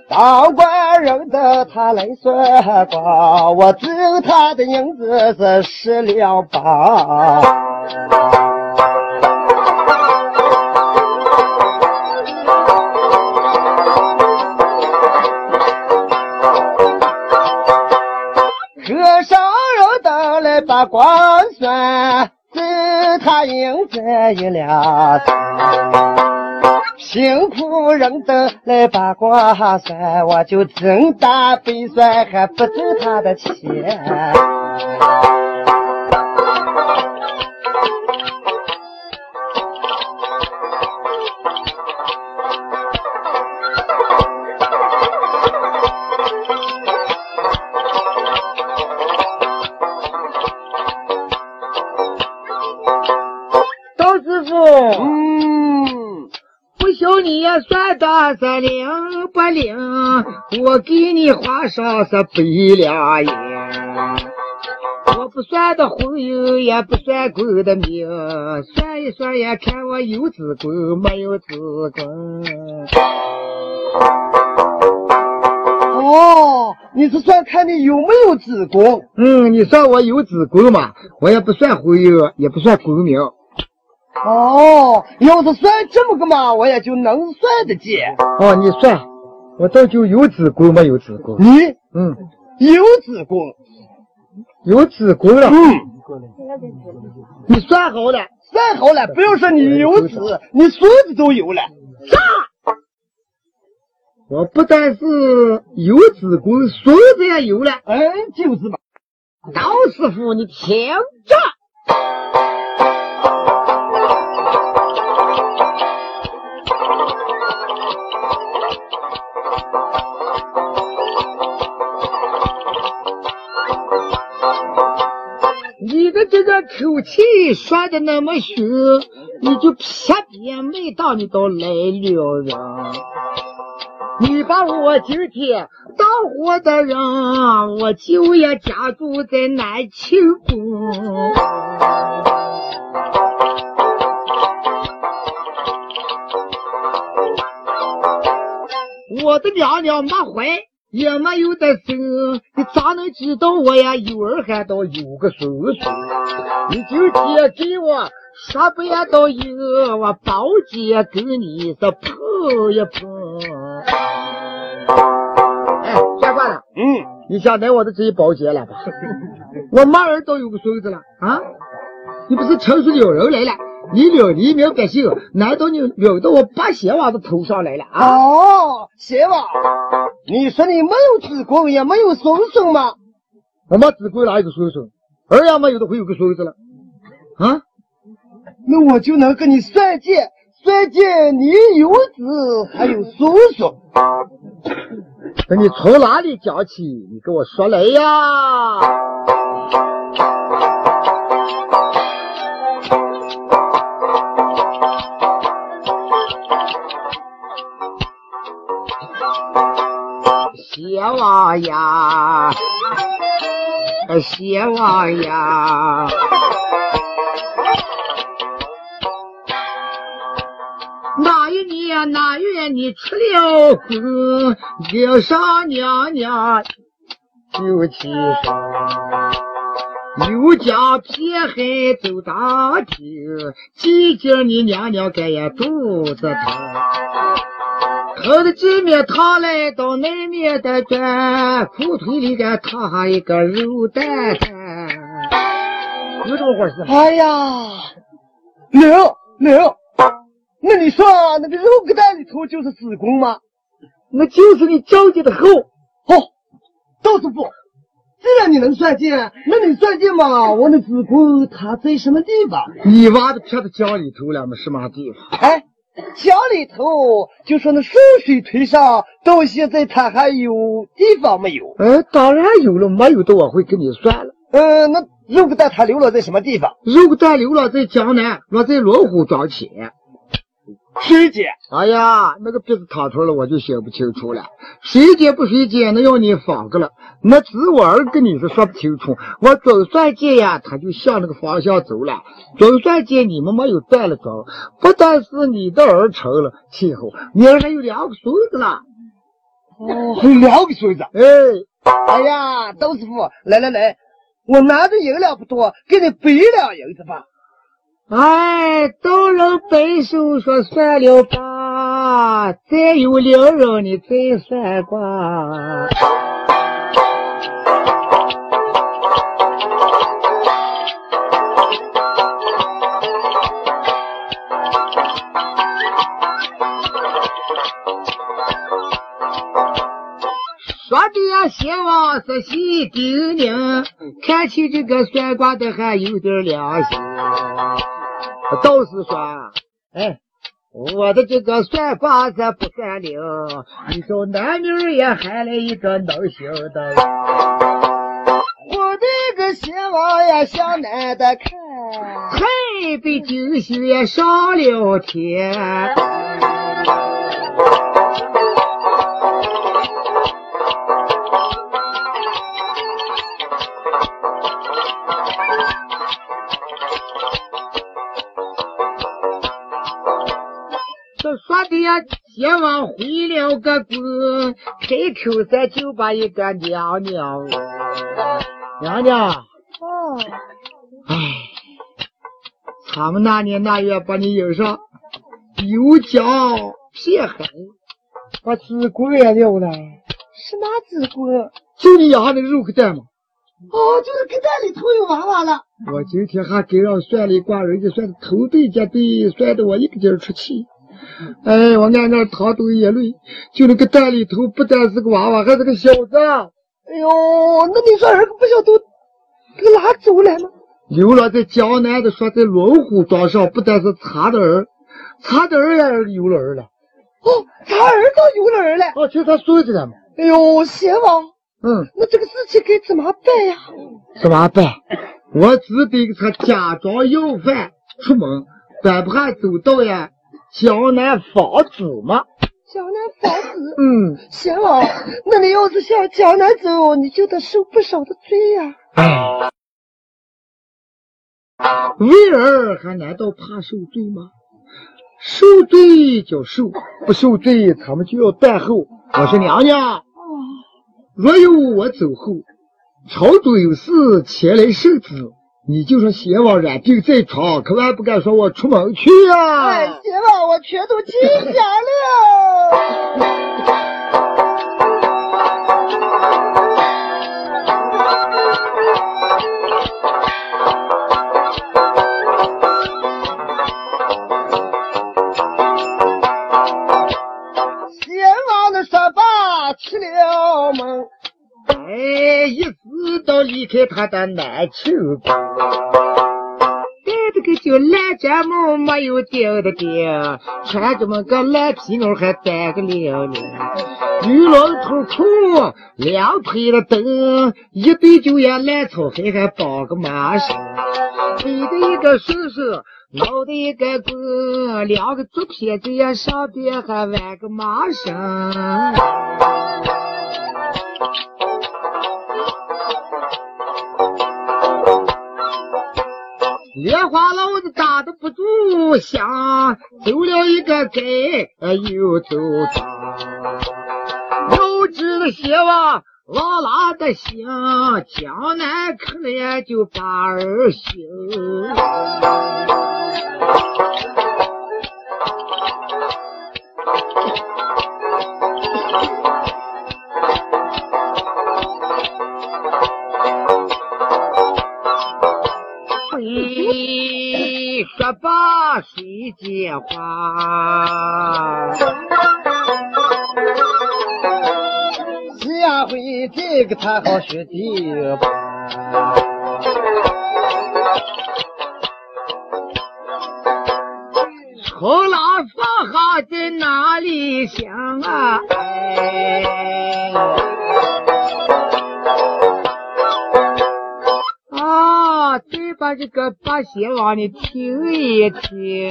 当官人的他来算卦，我赠他的银子是十两八。和尚人的来把卦算，只他银子一两辛。苦人的来八卦算，我就真大悲算，还不挣他的钱。算的是灵不灵？我给你花上是百两银。我不算的婚姻，也不算公的命，算一算也看我有子宫没有子宫。哦，你是算看你有没有子宫？嗯，你算我有子宫嘛？我也不算婚姻，也不算功名。哦，要是算这么个嘛，我也就能算得见。哦，你算，我这就有子宫没有子宫？你嗯，有子宫？有子宫了。嗯，你算好了。算好了，不要说你有子，你孙子都有了。啥我不但是有子宫，孙子也有了。哎，就是嘛。高师傅，你听着。口气说的那么凶，你就偏偏没当你都来了人。你把我今天当活的人，我就也家住在南庆宫。我的娘娘没怀，也没有的生，你咋能知道我呀有儿还倒有个孙孙？你今天给我说不也到有，我包姐跟你是碰一碰。哎，先挂了，嗯，你想来我的这一包姐了吧？我马儿都有个孙子了啊！你不是陈述有人来了，你惹黎民百姓，难道你惹到我八贤王的头上来了啊？哦，贤王，你说你没有子宫也没有孙孙吗？我没子宫哪有个孙孙？儿也没有，的会有个孙子了。啊？那我就能跟你算计，算计你有子还有孙孙。那你从哪里讲起？你跟我说来呀！邪王呀，邪王呀！那一年那月你出了婚，领上娘娘就起身，又将偏海走大厅，几经你娘娘该也肚子疼。我的这面烫来到那面的砖，裤腿里边烫上一个肉蛋蛋，有这么回事？哎呀，没有没有，那你说那个肉疙蛋里头就是子宫吗？那就是你交接的后。哦，倒是不，既然你能算计，那你算计嘛，我的子宫它在什么地方？你挖的偏到江里头了吗？什么地方？哎。江里头就说那顺水推上，到现在他还有地方没有？嗯，当然有了，没有的我会跟你算了。嗯，那肉疙蛋它流落在什么地方？肉疙蛋流落在江南，落在罗湖庄前。谁接？哎呀，那个鼻子淌出了，我就写不清楚了。谁接不谁接，那要你放个了。那只我儿跟你是说不清楚。我总算见呀，他就向那个方向走了。总算见你们没有断了庄，不但是你的儿成了，气候你儿还有两个孙子了。哦，还有两个孙子。哎，哎呀，窦师傅，来来来，我拿的银两不多，给你背两银子吧。哎，都人背手说算了吧，再有两人你再算卦。说的呀，希望是喜丁咛，看起这个算卦的还有点良心。道士说：“哎，我的这个算卦子不算灵，你说男女也喊来一个能行的。我这个新王呀，向南的看，嘿被金星也上了天。”说的呀，邪王回了个宫，开口咱就把一个娘娘问，娘娘，哦，哎，他们那年那月把你引上，又将骗海，把子宫也撂了。什么子宫？就你养的肉疙蛋嘛。哦，就是疙蛋里头有娃娃了。我今天还给人算了一卦，人家算的头对脚对，算的我一个劲儿出气。哎，我奶奶淌都眼泪，就那个蛋里头不但是个娃娃，还是个小子。哎呦，那你说儿个不小都给拉走了吗？流浪在江南的，说在龙虎庄上，不但是查的儿，查的儿也有了儿了。哦，查儿都有了儿了。哦，就他孙子了嘛。哎呦，贤王，嗯，那这个事情该怎么办呀？怎么办？我只得给他假装要饭出门，咱不还走道呀？江南房子吗？江南房子，嗯，贤王，那你要是向江南走，你就得受不少的罪呀。哎，为儿还难道怕受罪吗？受罪就受，不受罪他们就要断后。我说娘娘，若有我走后，朝中有事前来受旨。你就是邪王染病在床，可万不敢说我出门去呀、啊。哎，邪王，我全都记下了。邪王的说罢，起了门。哎，呀要，离开他的南秋宫。带这个叫蓝毡帽没有钉的钉，穿着么个蓝皮袄还带个领领，绿龙头裤，两腿的蹬，一对就沿蓝草鞋还绑个麻绳，背的一个叔叔。脑袋一个棍，两个竹片子呀，上边还挽个麻绳。莲花老子打的不住响，走了一个街，又走长。要知道鞋王往哪的行，江南可怜就把儿行。你说吧，谁接话？下回这个他好学的吧。后拉放下在哪里想啊？哎，把这个八仙王你听一听。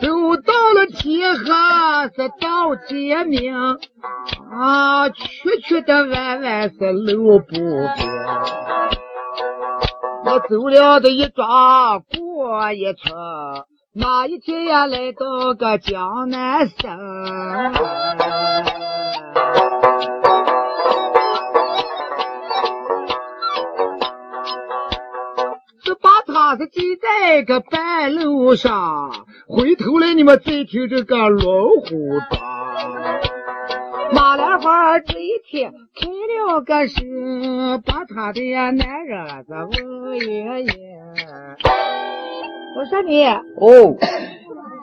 走到了天河是到天明，啊，曲曲的弯弯是路不平。我走了的一庄过一村，那一天呀来到个江南省。是把他是系在个半路上，回头来你们再听这个龙虎打。马兰花这一天开了个声，把他的呀男人子问一问。我说你，哦，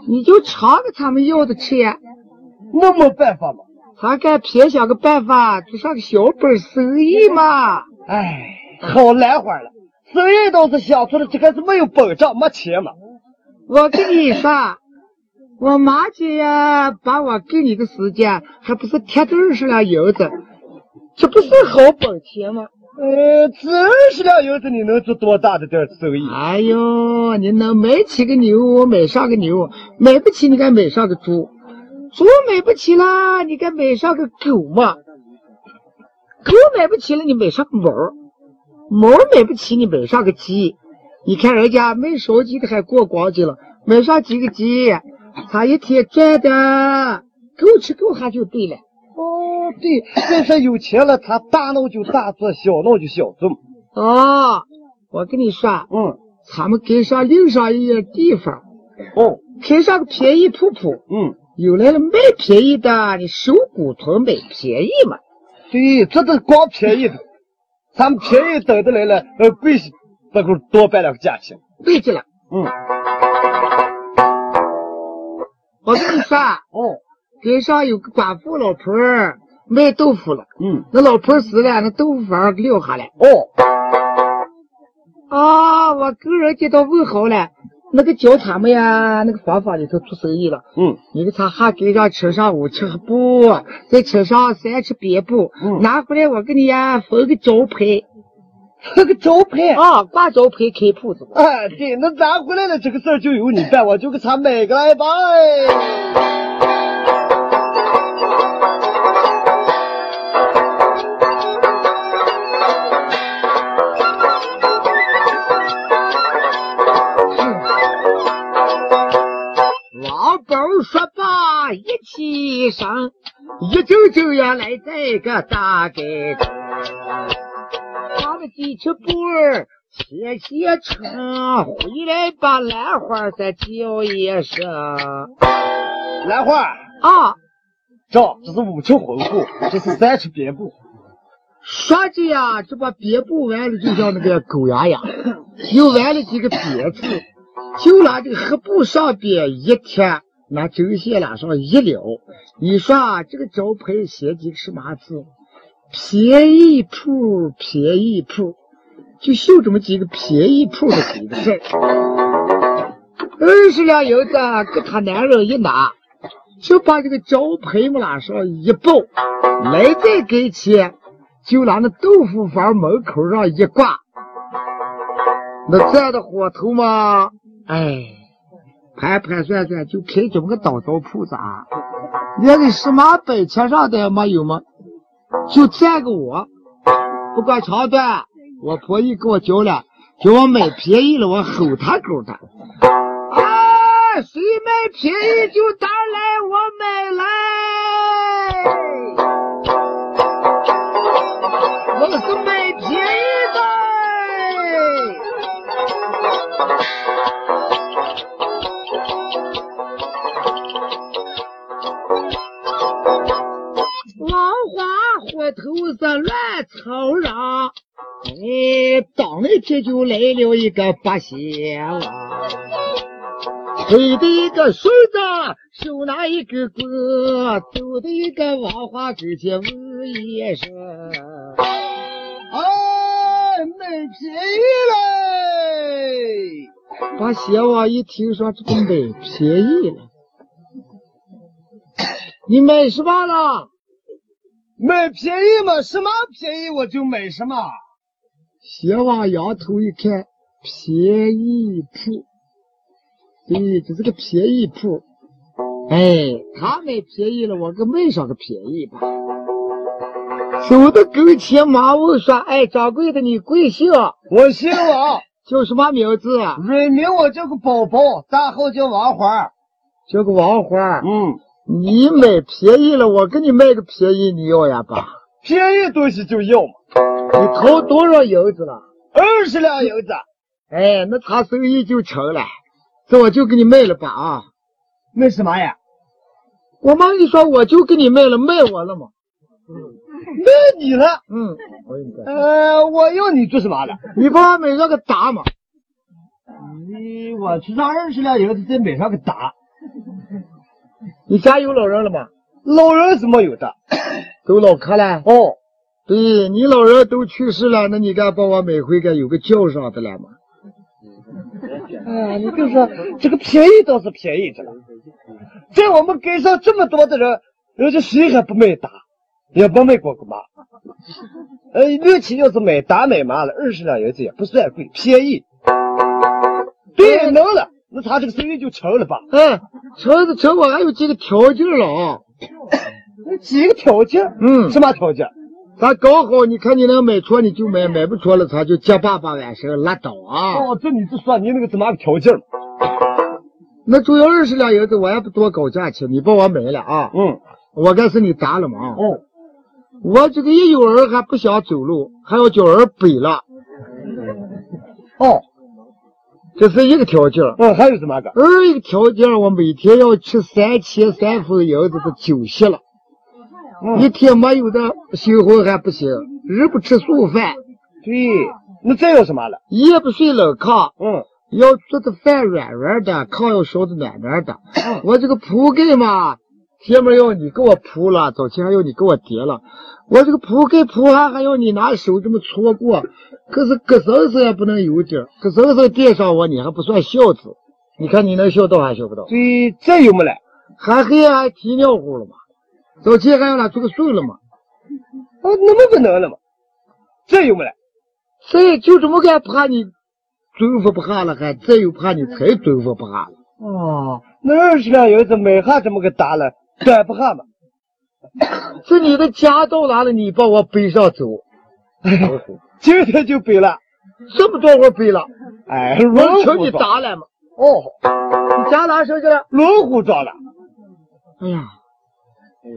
你就尝个他们要的吃呀，那没办法嘛。他敢偏想个办法，做上个小本生意嘛。哎，好难活了。生意倒是想出了，这个是没有本账，没钱嘛。我跟你说，我妈姐呀，把我给你的时间，还不是贴着二十两银子，这不是好本钱吗？呃，这二十两银子你能做多大的点生意？哎呦，你能买起个牛，我买上个牛；买不起，你该买上个猪；猪买不起了，你该买上个狗嘛；狗买不起了，你买上个猫；猫买不起，你买上个鸡。你看人家卖烧鸡的还过光景了，买上几个鸡，他一天赚的够吃够喝就对了。哦，对，再说有钱了，他大闹就大做，小闹就小做嘛。哦，我跟你说，嗯，咱们给上另上一个地方，哦，开上个便宜铺铺。嗯，有来了卖便宜的，你收骨头买便宜嘛。对，这都光便宜的，咱们便宜等的来了，呃，贵些，这个多办两个价钱。对着了，嗯，我跟你说，哦，街上有个寡妇老头儿卖豆腐了，嗯，那老婆死了，那豆腐房撂下来。哦，啊，我跟人接到问好了，那个叫他们呀，那个房房里头做生意了。嗯，你给他还给上车上五尺布，在车上三尺边布，嗯拿回来我给你呀缝个招牌，那个招牌。啊，挂招牌开铺子。哎，对，那拿回来了，这个事儿就由你办，我就给他买个来吧。说罢，一起上，一阵阵呀来这个大街上，拿了几尺布儿切切成，回来把兰花再叫一声。兰花，啊，这这是五尺红布，这是三尺边布。说着呀，这把别布完了，就像那个狗牙牙，又完了几个别字，就拿这个黑布上边一贴，拿针线拉上一撩，你说啊，这个招牌写几个什么字？便宜铺，便宜铺，就绣这么几个便宜铺的几个字二十两银子给他男人一拿，就把这个招牌嘛拉上一抱，来再给钱，就拿那豆腐坊门口上一挂，那这样的火头嘛，哎，盘盘算算就开这么个刀刀铺子啊，连个什么摆钱上的也没有吗？就占个我，不管长短，我婆姨给我教了，叫我买便宜了，我吼他狗的。啊，谁买便宜就打来，我买来，我是买头上乱吵嚷，哎，当那天就来了一个八仙王，背的一个顺子，手拿一根棍，走的一个王花跟前问一声：“哎，买便宜嘞！”八仙王一听说这个卖便宜了，你买什么了？买便宜嘛，什么便宜我就买什么。先往仰头一看，便宜铺，对，这是个便宜铺。哎，他买便宜了，我给卖上个便宜吧。走到跟前，忙问说：“哎，掌柜的，你贵姓？我姓王，叫什么名字？人名我叫个宝宝，大号叫王花，叫个王花。嗯。你买便宜了，我给你卖个便宜，你要呀吧？便宜东西就要嘛。你掏多少银子了？二十两银子。哎，那他生意就成了，这我就给你卖了吧啊！卖什么呀？我妈一说我就给你卖了，卖我了吗？卖你了？嗯。呃，我要你做什么了？你帮我买上个打嘛。你我去上二十两银子再买上个打。你家有老人了吗？老人是没有的，都老客了。哦，对你老人都去世了，那你敢帮我买回个有个叫上的了吗？哎，你就说这个便宜倒是便宜着了，在我们街上这么多的人，人家谁还不买打，也不卖过个嘛。呃，六七要是买打买麻了，二十两银子也不算贵，便宜。对，能了。那他这个生意就成了吧？哎，成是成，我还有几个条件了啊！几个条件？嗯，什么条件？咱搞好，你看你能买错，你就买；买不着了，咱就结巴巴完事拉倒啊！哦，这你就说你那个怎么个条件？那主要二十两银子，我也不多搞价钱，你帮我买了啊！嗯，我该是你答了嘛？哦，我这个一有人还不想走路，还要叫人背了。哦。这是一个条件，嗯，还有什么个？二一个条件，我每天要吃三千三分银子的酒席了，一天没有的新婚还不行，日不吃素饭。对，那再有什么了？夜不睡冷炕，嗯，要做的饭软软的，炕要烧的暖暖的。我这个铺盖嘛，前面要你给我铺了，早前还要你给我叠了，我这个铺盖铺还还要你拿手这么搓过。可是搁身上也不能有点，搁身上垫上我，你还不算孝子。你看你能孝道还孝不到？对，这有没了？还黑还提尿壶了吗？早前还要他做个顺了吗？哦，那么不能了吗？这有没了？这就这么个怕你尊服不下了，还这又怕你才尊服不下了。哦，那二十两银子买下这么个大了，端不下吗？是你的家到哪了？你把我背上走。今天就背了，这么多我背了，哎，我求你打了嘛。哦，你家哪生去了？龙虎庄了。哎呀，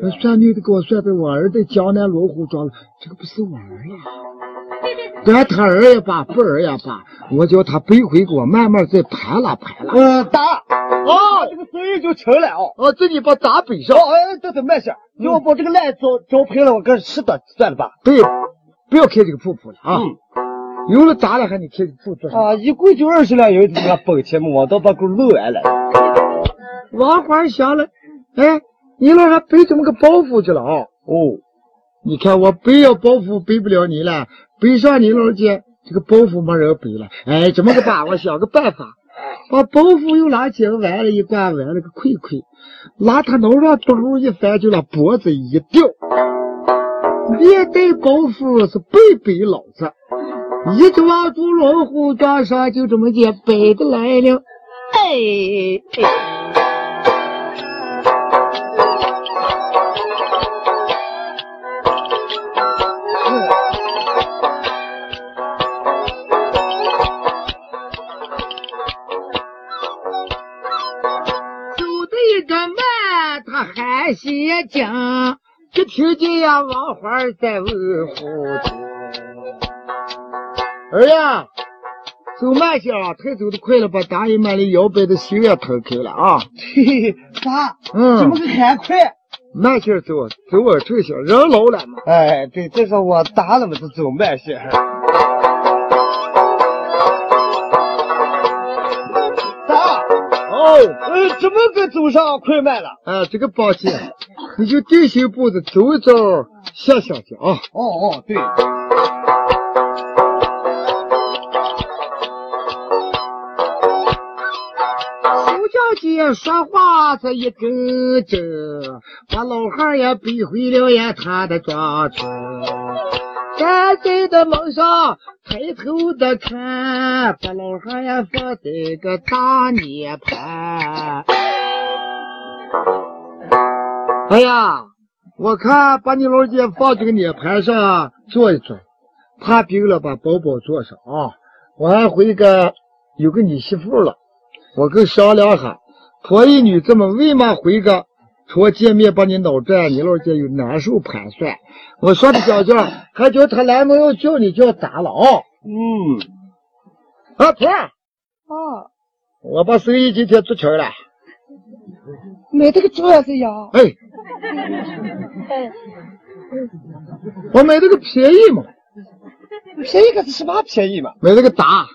那算命的给我算的，我儿在江南龙虎庄了，这个不是我儿呀。管他儿也罢，不儿也罢，我叫他背回给我，慢慢再盘拉盘拉。嗯，打。啊，这个生意就成了哦。哦，这你把打背上。哦，哎，等等慢些，叫我把这个烂糟糟赔了，我给吃的算了吧。对。不要开这个铺铺了啊。有了打了还你开个铺做啥？啊，一共就二十两银子，俺本钱嘛，我都把狗漏完了。王花想了，哎，你老还背这么个包袱去了啊？哦，你看我背要包袱背不了你了，背上你老姐这个包袱没人背了。哎，这么个办？我想个办法，把包袱又拿起来了一挂，挽了个盔盔，拿他脑上兜一翻，就拿脖子一吊，连带包袱是背背老子，一直往住老虎桩上，就这么的背的来了。哎哎。他喊些讲，只听见呀王花在问虎听。儿呀，走慢些啊，太走的快了，把大姨妈的腰背的心也疼开了啊。嘿嘿嘿，爸，嗯怎么个还快？慢些走，走我这些，人老了嘛。哎，对，这是我打了嘛，就走慢些。呃，怎么个走上快慢了？哎，这个八戒，你就定心步子走一走，想想去啊。哦哦，对，苏小姐说话这一根针，把老汉也背回了呀他的庄村。站在的门上抬头的看，把老汉呀放在个大涅盘。哎呀，我看把你老姐放这个涅盘上坐一坐，怕病了把包包坐上啊。我还回个有个你媳妇了。我跟商量下，婆姨女这么为嘛回个除我见面把你脑转，你老姐有难受盘算。我说的小娟，还叫她男朋友叫你叫打了啊、嗯，啊婆，啊，我把生意今天做成了。买这个桌子呀，哎，我买这个便宜嘛，便宜个是什么便宜嘛？买这个打，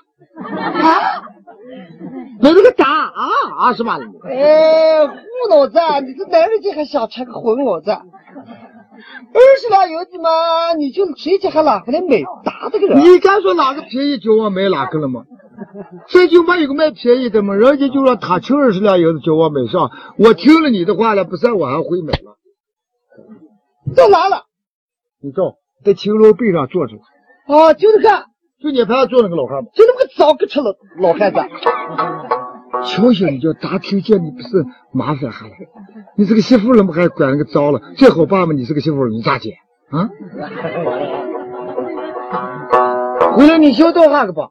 买这个打啊啊什么的？哎，胡老子，你这男人家还想吃个混老子？二十两银子嘛，你就直接还哪个来买打这个人。你敢说哪个便宜叫我买哪个了吗？这就没有个卖便宜的吗？人家就说他求二十两银子叫我买上，我听了你的话了，不是我还会买吗。到哪了？你照在青楼背上坐着，啊，就那个，就你旁边坐那个老汉嘛。就那么个糟个吃了老汉子。瞧瞧你叫打听见你不是麻烦哈了？你这个媳妇了么还管那个糟了？最好办吗？你这个媳妇你咋接啊？回来你笑道哈个吧。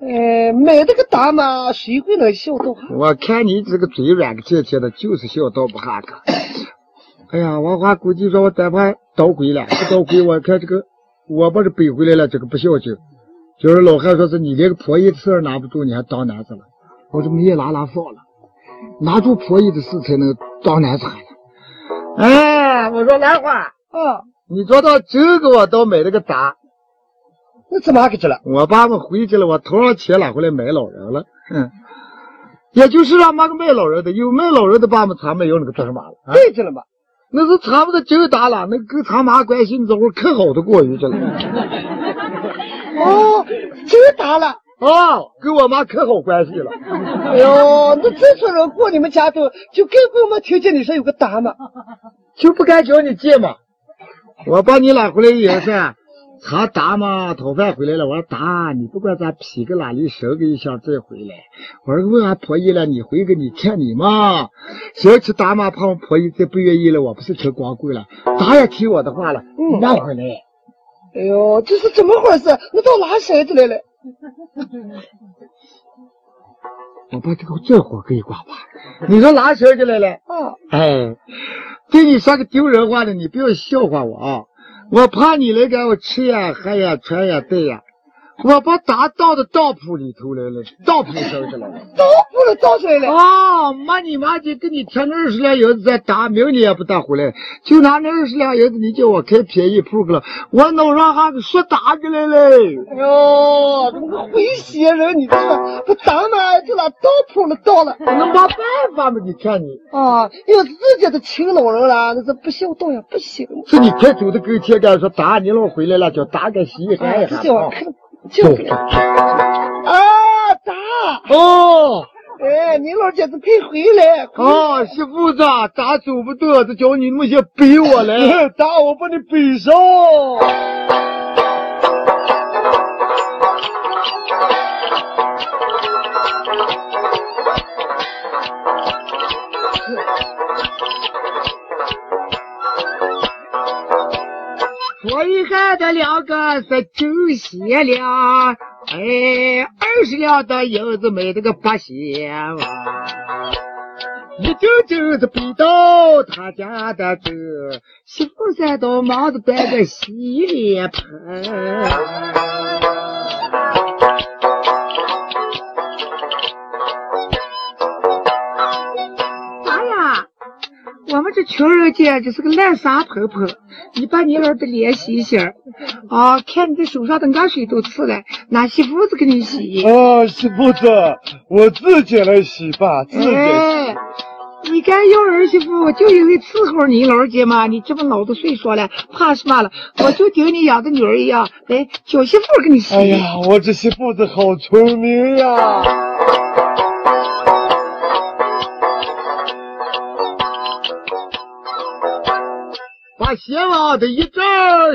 呃，买这个大嘛，谁会能笑到？我看你这个嘴软个贱贱的，就是孝道不哈个。哎呀，我还估计说我单怕捣鬼了，不捣鬼，我看这个我把这背回来了，这个不孝敬。就是老汉说是你连个婆姨的事儿拿不住，你还当男子了，我这么一拉拉放了，拿住婆姨的事才能当男子汉了。哎，我说兰花，啊，你说到这个我倒买了个打，那怎么还给去了？我爸爸回去了，我头上钱拿回来买老人了。嗯，也就是让妈个卖老人的，有卖老人的爸们他没有那个做什么了啊？对去了嘛？那是他们的真打了，那跟他妈关系，你这会儿可好的过日子了。哦，真打了。啊，跟我妈可好关系了。哎呦，那这村人过你们家都就根本没听见你说有个打嘛？就不敢叫你借嘛。我把你拉回来以后噻，他打嘛，讨饭回来了。我说打，你不管咋劈个哪里生个一下再回来。我说问俺婆姨了，你回个你看你嘛。想起打嘛，怕我婆姨再不愿意了，我不是成光棍了。打也听我的话了，嗯慢回来。哎呦，这是怎么回事？我到哪身子来了？我把这个这火给你挂吧。你说拉舌子来了？啊，哎，对你说个丢人话的，你不要笑话我啊！我怕你来给我吃呀、喝呀、穿呀、戴呀，我把打倒到当铺里头来了，当铺上去了。当铺了倒出来了。啊，妈你妈就给你添那二十两银子再打，明年也不打回来。就拿那二十两银子，你叫我开便宜铺去了，我脑上还给说打起来了。哎呦，这个会写人，你这个不打嘛，就拿当铺了倒了。能没办法嘛？你看你啊，要是自己的亲老人了，那是不孝道也，不行。是你快走的跟前干说打你老回来了，叫打个稀罕一下。就啊打哦，哎，你老姐子快回来啊，媳妇子咋走不得？这叫你那么些背我来，打我把你背上。我一看的两个是九些两，哎，二十两的银子买这个八仙哇，一斤斤的背到他家的这媳妇三到忙着端个洗脸盆。我们这穷人家就是个烂沙婆婆，你把你儿子脸洗一洗啊！看你的手上的汗水都刺了，拿媳妇子给你洗。啊，媳妇子，我自己来洗吧，自己洗。你敢要儿媳妇，就因为伺候你老姐嘛？你这么老的岁数了，怕什么了？我就顶你养的女儿一样，来小媳妇给你洗。哎呀，我这媳妇子好聪明呀！把鞋袜子一照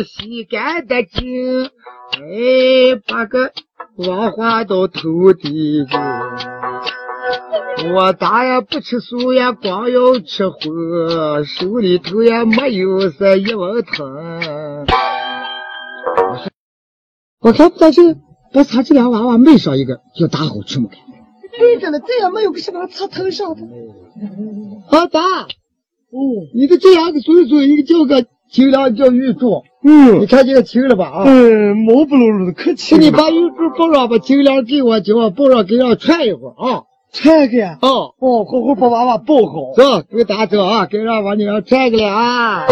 洗干的净，哎，把个王花都投地去。我咋也不吃素呀，光要吃荤，手里头也没有是一文铜。我看不到这，把他这俩娃娃卖上一个，就打好吃么？对着了，这也没有个什么插头上的。好打。哦，你的这样的岁数，一个叫个清凉叫玉柱，嗯，你看见清了吧？啊，嗯，毛不露露的可清。你把玉柱抱上，把清凉给我，叫我抱上，给让串一会儿啊，串个呀？哦，哦，好好把娃娃抱好。走，给打走啊，给让把你让串个了啊。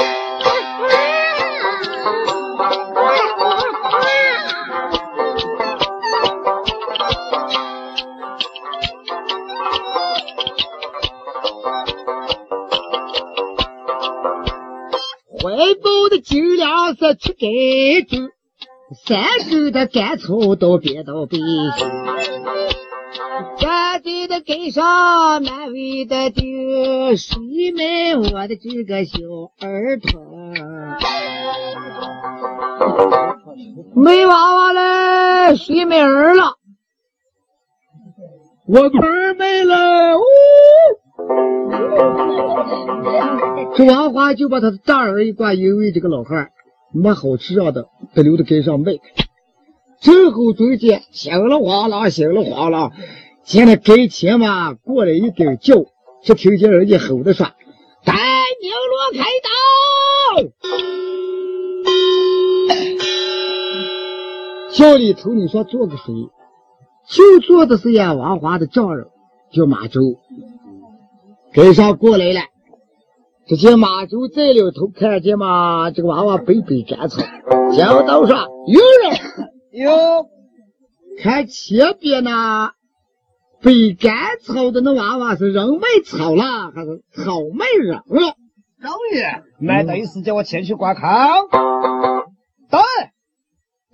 怀抱的酒粮是七根针，三根的干草都编到背上，站在的根上难为的顶，谁买我的这个小儿童？没娃娃了，谁没儿了？我儿没了，呜！这王华就把他的大儿一挂，因为这个老汉没好吃上的，得留在根上卖。最后中间行了哗啦，行了哗啦，见了跟前嘛，过来一根叫，就听见人家吼着说：“带牛罗开刀！”叫里头你说坐个谁？就坐的是呀，王华的丈人，叫马周。跟上过来了，只见马周在了头，看见嘛，这个娃娃背背干草，讲道上有人有，看前边呢，背干草的那娃娃是人卖草了，还是草卖人了？张爷，买的意思叫我前去观看。对，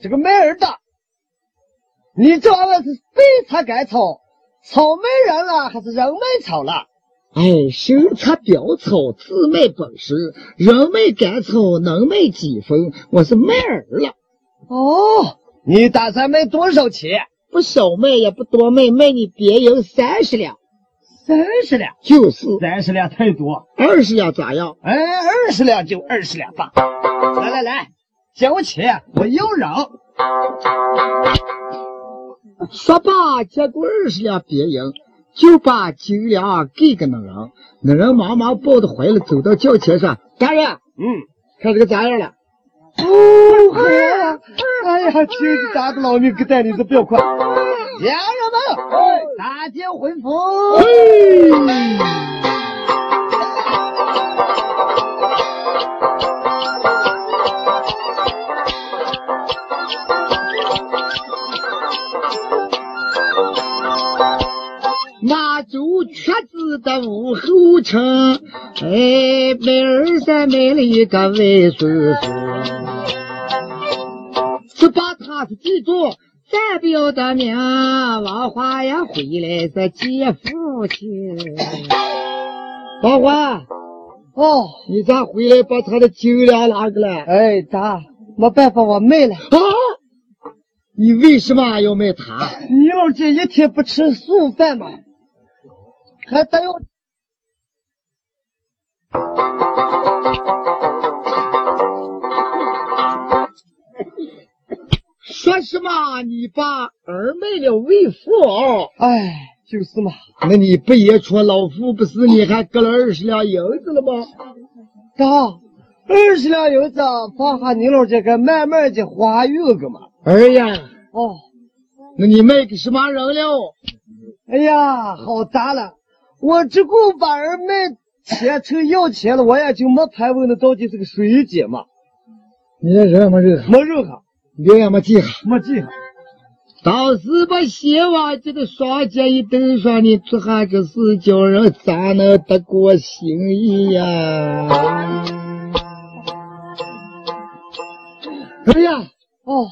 这个卖儿的，你这娃娃是背他干草，草卖人了，还是人卖草了？哎，生插标草，自卖本事，人卖赶草，能卖几分？我是卖儿了。哦，你打算卖多少钱？不少卖，也不多卖，卖你别银三十两。三十两？就是三十两太多。二十两咋样？哎，二十两就二十两吧。来来来，交钱，我有人。说罢，接过二十两别银。就把金粮给个那人，那人忙忙抱着怀里走到轿前说：“大人，嗯，看这个咋样了？”哦，哎呀，哎呀，亲咱的老命给带领的较快。家人们，大结婚服。子的屋后城，哎，梅二三买了一个外孙孙，就把他是记住。咱表的名，王华呀回来是接父亲。王华，哦，你咋回来把他的酒粮拿过来？哎，咋？没办法，我卖了。啊？你为什么要卖他？你老姐一天不吃素饭嘛，还得要。说什么？你把儿卖了为父哦？哎，就是嘛。那你不也说老夫不是你还割了二十两银子了吗？大？二十两银子放下你老这个慢慢的花用个嘛。儿呀，哦，那你卖给什么人了？哎呀，好砸了！我只顾把儿卖钱成要钱了，我也就没盘问那到底是个谁姐嘛。你这人没人没肉哈。脸也没记下，没记下。当时把鞋袜这个双肩一蹬上，你做下这事，叫人咋能得过心意呀？哎呀，哦，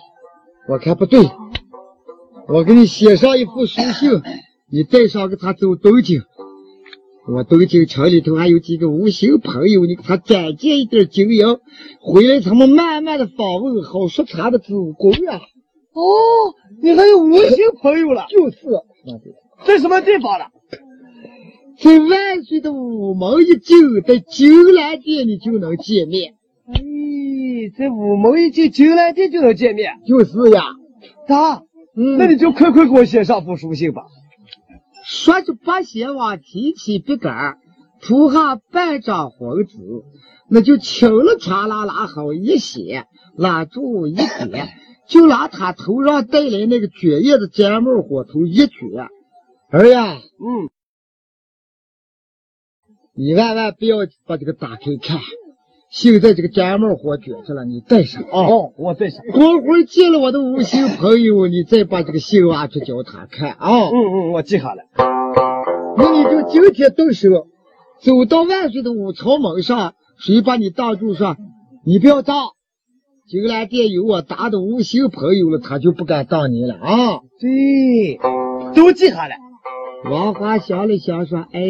我看不对，我给你写上一封书信，你带上给他走东京。我东京城里头还有几个无形朋友，你给他展借一点经营，回来他们慢慢的访问，好说他的主公啊。哦，你还有无形朋友了？就是，在什么地方了？在万岁的午门一进，在金兰殿你就能见面。哎，在午门一进金兰殿就能见面？就是呀。咋？嗯，那你就快快给我写上封书信吧。说着，把鞋往提起笔杆，涂上半张红纸，那就轻了唰啦啦好一写，拉住一点，就拿他头上戴来那个卷叶的尖帽火头一卷。儿呀，嗯，你万万不要把这个打开看。现在这个尖帽火卷上了，你带上啊！哦，我带上。过会儿见了我的无心朋友，你再把这个信挖出叫他看啊！嗯嗯，我记下了。那你就今天动手，走到万岁的五朝门上，谁把你挡住说，你不要挡。金兰殿有我打的无心朋友了，他就不敢挡你了啊！对，都记下了。王华想了想说：“哎，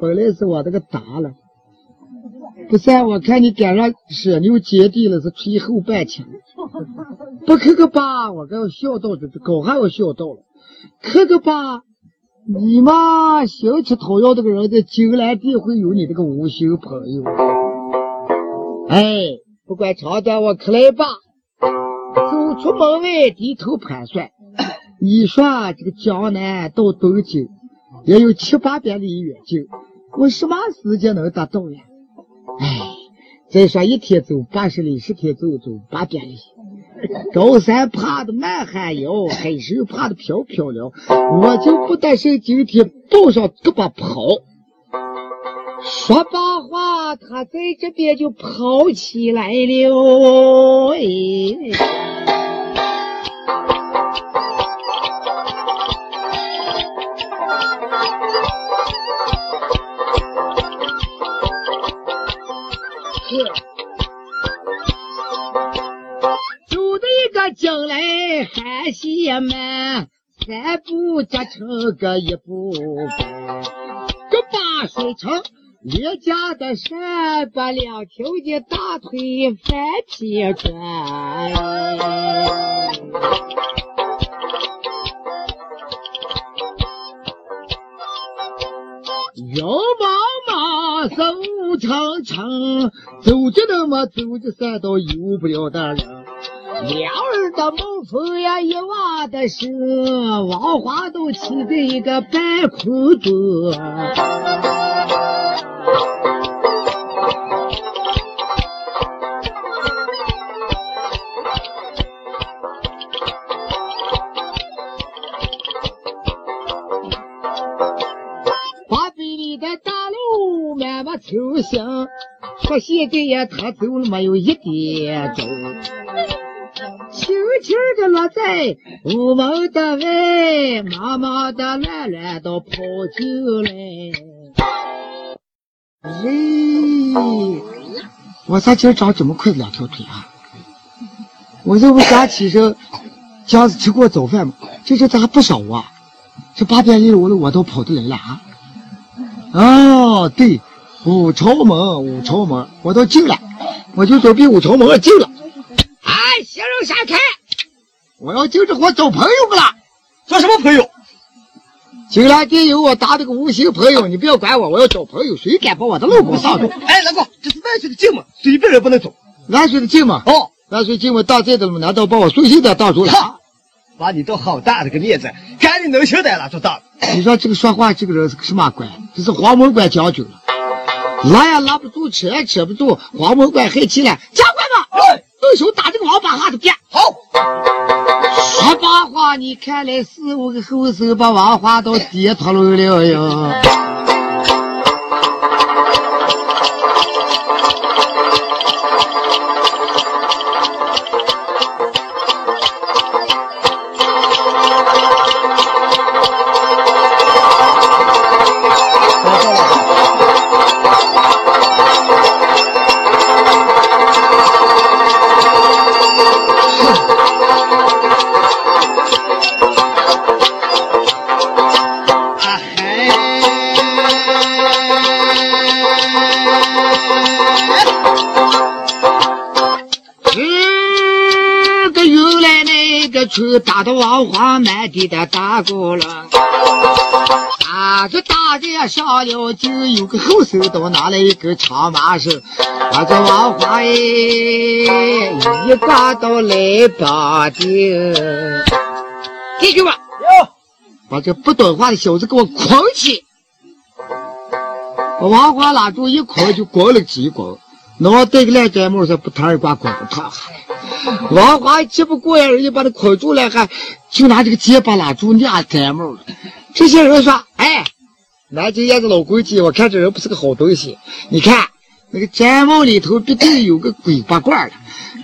本来是我这个打了。” 不是，我看你赶上舍牛接地了，是吹后半腔。不磕个巴，我该笑到这，狗还要笑到了。磕个巴，你妈，行乞讨要这个人在金兰地会有你这个无心朋友。哎，不管长短，我磕来吧。走出门外，低头盘算，你说这个江南到东京也有七八百里远近，我什么时间能达到呀？哎，再说一天走八十里，十天走走八百里。高山爬的满寒腰，海参爬的飘飘了。我就不担心今天抱上胳膊跑。说罢话，他在这边就跑起来了。哎。还些慢，三步结成个一步半。这八水城列家的山，把两条的大腿翻撇转。摇妈妈是五长长，走着那么走着山道游不了的人。鸟儿的毛风呀，一瓦的蛇，王花都气得一个半哭子。八百里的大路，慢慢走行。说现在呀，他走了没有一点钟。轻轻的落在屋门的外，慢慢的懒懒的跑进来。咦，我咋今儿长这么快的两条腿啊？我这不刚起身，姜子吃过早饭吗？这这咋还不少啊？这八点零我的我都跑得来了啊！哦，对，五朝门，五朝门，我都进了，我就准备五朝门进了。哎，先生闪开！我要进这伙找朋友不啦？找什么朋友？进来得有我打的个无形朋友，你不要管我，我要找朋友，谁敢把我的老公上走？哎，老公，这是万岁的进门，随便人不能走。万岁的进门，哦，万岁进门当在的了吗？难道把我送信的当住了？哈，把你当好大的个面子，看你能行得了就当。你说这个说话这个人是个什么官？这是黄门官将军了，拉也拉不住，扯也扯不住，黄门官害气了，加快吧，哎，动手打这个王八哈子干！好，说八话，你看来是五个后手把王花都跌脱了呀！那个去打的王花满地的打过了，打着打着呀上了就有个后手都拿来一根长麻绳，把这王花哎一挂到来绑定，弟兄们，哟，把这不懂话的小子给我捆起！把王花拉住一捆就滚了几滚，脑袋个烂摘帽上不疼一挂滚不烫。王华气不过呀，人家把他捆住了，还就拿这个结巴拉住俩摘帽了。这些人说：“哎，南京燕子老规矩，我看这人不是个好东西。你看那个毡帽里头必定有个鬼八怪了。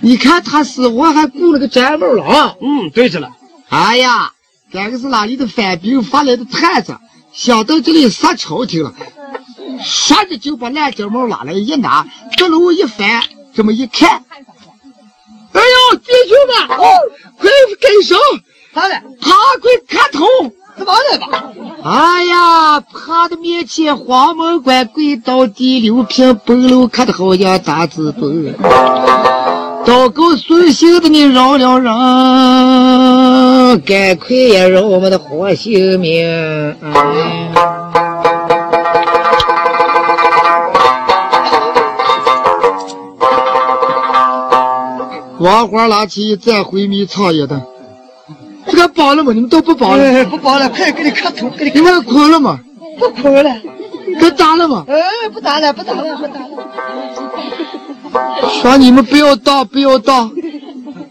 你看他死活还雇了个毡帽了啊！”嗯，对着了，哎呀，这个是哪里的反兵发来的探子，想到这里杀朝廷了，说着就把烂金帽拿来一拿，这楼一翻，这么一看，哎呦，弟兄们，快跟上，咋了？他快看头！怎么了吧？哎呀，他的面前黄门关跪倒地，刘平崩楼看的好像大字本。祷告顺心的你饶了人，赶快也饶我们的活性命。哎王花拿起一盏回米草叶的，这个包了吗？你们都不包了？哎，不包了，快给你磕头，给你你们哭了吗？不哭了。该打了吗？哎，不打了，不打了，不打了。说你们不要打，不要打，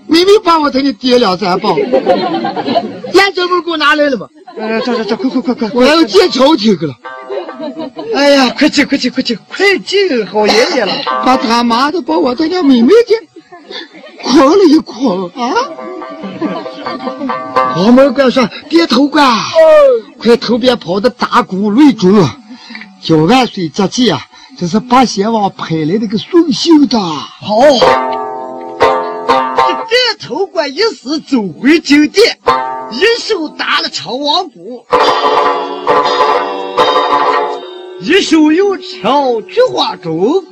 明明把我给你跌两三棒，烂这门给我拿来了吗？呃，这这这，快快快快！我要见朝廷去了，哎呀，快进快进快进快进，好爷爷了！把他妈的把我他家妹妹给捆了一捆啊！黄门关说：“别头关，快投别跑的打鼓擂鼓，叫万岁接见啊！这是八贤王派来的个送信的。好，这点头怪一死走回酒店，一手打了长王鼓，一手又敲菊花钟。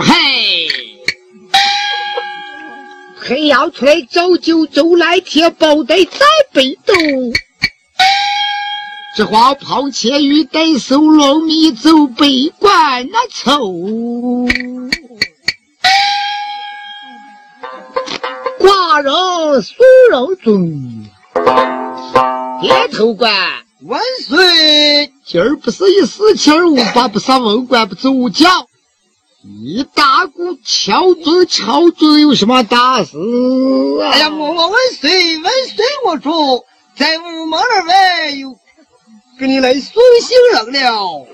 嘿，黑羊出来走就走，来贴包袋在北斗。这花袍千羽带手，龙迷走北关那凑。寡人苏人尊，点头官。万岁！今儿不是一四七二五八，不上文官不走将。一打鼓敲钟敲钟有什么大事啊？哎呀，我我万岁万岁！我主在午门儿外有给你来送行人了。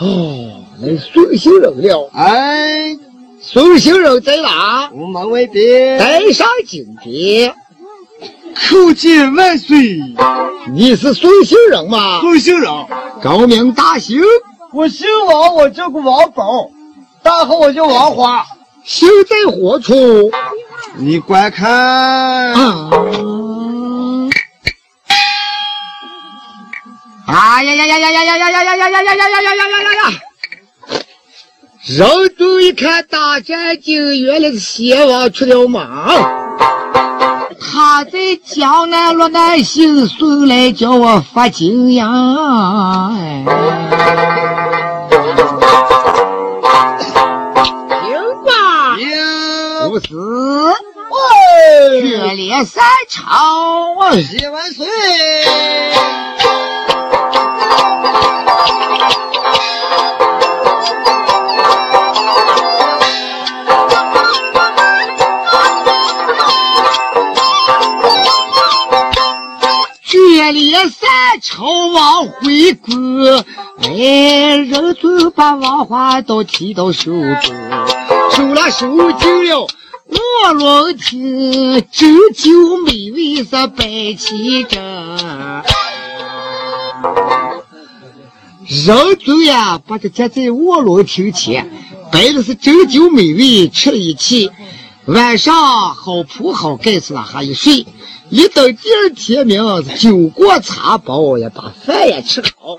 哦，来送行人了。哎，送行人在哪？午门外边。带上金鞭，叩见万岁。你是送行人吗？送行人。高明大姓。我姓王，我叫个王宝。大号我叫王华。心在何处？你观看。啊哎呀呀呀呀呀呀呀呀呀呀呀呀呀呀呀呀呀呀！人都一看大战警，原来是邪王出了马。他在江南落难行，送来叫我发金呀！听不是，喂，决裂三朝，谢万岁。决裂三朝王回国，哎，人就把王华都提到手中，收了手进了卧龙亭，斟酒美味是摆齐着。人族呀，把这站在卧龙亭前，摆的是斟酒美味，吃了一气，晚上好铺好盖子了，还一睡。一等第二天明，酒过茶饱，也把饭也吃好。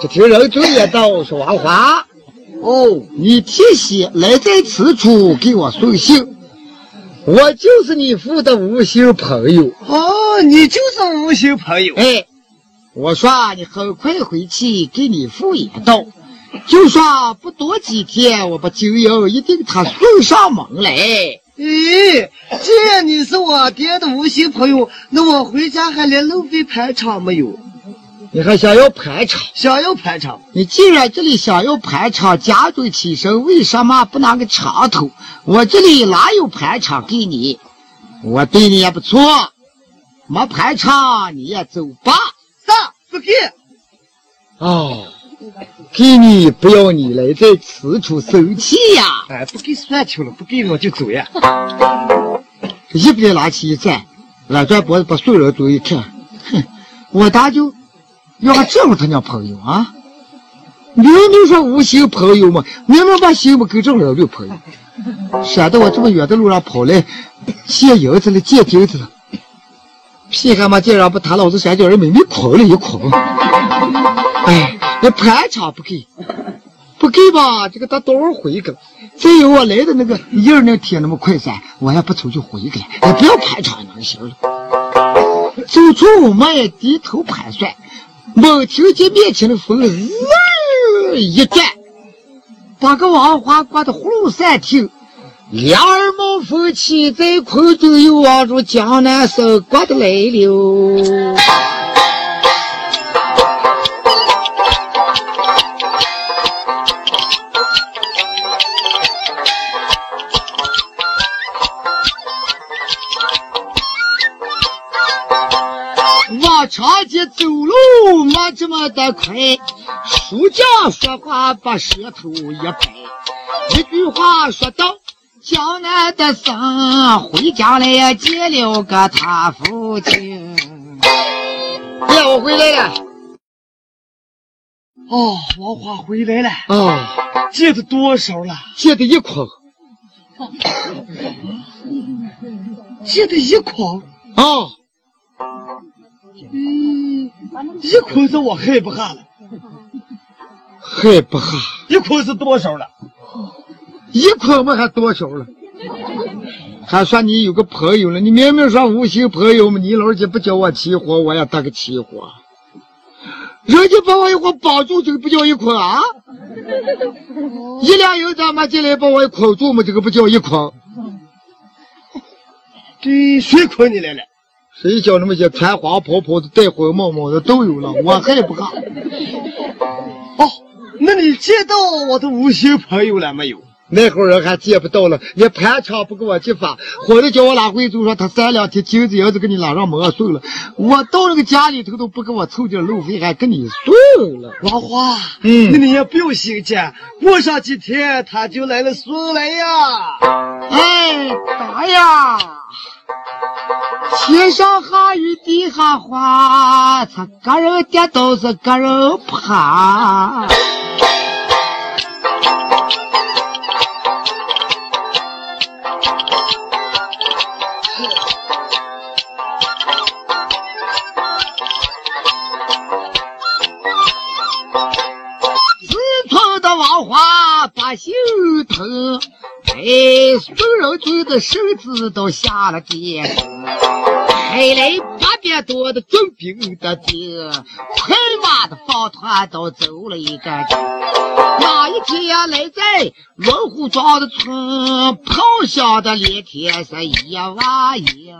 这听人就也道说王华，哦，你提携来在此处给我送信，我就是你父的无心朋友。哦，你就是无心朋友。哎，我说你很快回去给你父也道，就说不多几天，我把酒肴一定他送上门来。咦，既然你是我爹的无心朋友，那我回家还连路费排场没有？你还想要排场？想要排场？你既然这里想要排场，家中起身，为什么不拿个长头？我这里哪有排场给你？我对你也不错，没排场你也走吧。啥？不给？哦。给你不要你来在此处生气呀！哎，不给算球了，不给我就走呀！一边拿起一盏，俺转脖子把所有人都一看，哼，我大舅要这么他娘朋友啊！明明说无心朋友嘛，明明把心不给正了女朋友，闪得我这么远的路上跑来借银子了，借金子了，屁蛤蟆竟然把他老子想叫人妹妹捆了一捆，哎。那盘场不给，不给吧？这个他多少回个？再有我来的那个印儿，那天那么快噻，我也不出去回个了。也不要盘场能行了。走出屋门也低头盘算，猛听见面前的风呜一转，把个王花刮得呼噜三听，两耳冒风起，在空中又望着江南省刮得来了。长街走路没这么的快，书匠说话把舌头一拍，一句话说到江南的生，回家来见了个他父亲。爹，我回来了。哦，王华回来了。哦，借的多少了？借的一筐。借的一筐。哦。嗯，一捆子我害不下了，害不下。一捆是多少了？一捆嘛还多少了？还说你有个朋友了，你明明说无心朋友嘛，你老姐不叫我起火，我也当个起火。人家把我一伙绑住，这个不叫一捆啊？一两银子嘛进来把我捆住嘛，这个不叫一捆？这谁捆你来了？谁叫那么些穿花袍袍的、戴红帽帽的都有了，我还不干。哦，那你见到我的无心朋友了没有？那会儿人还见不到了，连盘缠不给我去发，或者叫我拉回就说他三两天金子银子给你拉上磨送了，我到那个家里头都不给我凑点路费，还给你送了。王花，嗯那你也不用心急，过上几天他就来了送来呀。哎，打呀！天上下雨地下滑，他个人跌倒是个人爬。自从的王花把心疼，哎，宋仁宗的身子都下了地，派来八百多的重兵的兵，快马的方团都走了一个。那一天来在龙虎庄的村，炮响的连天是一哇一。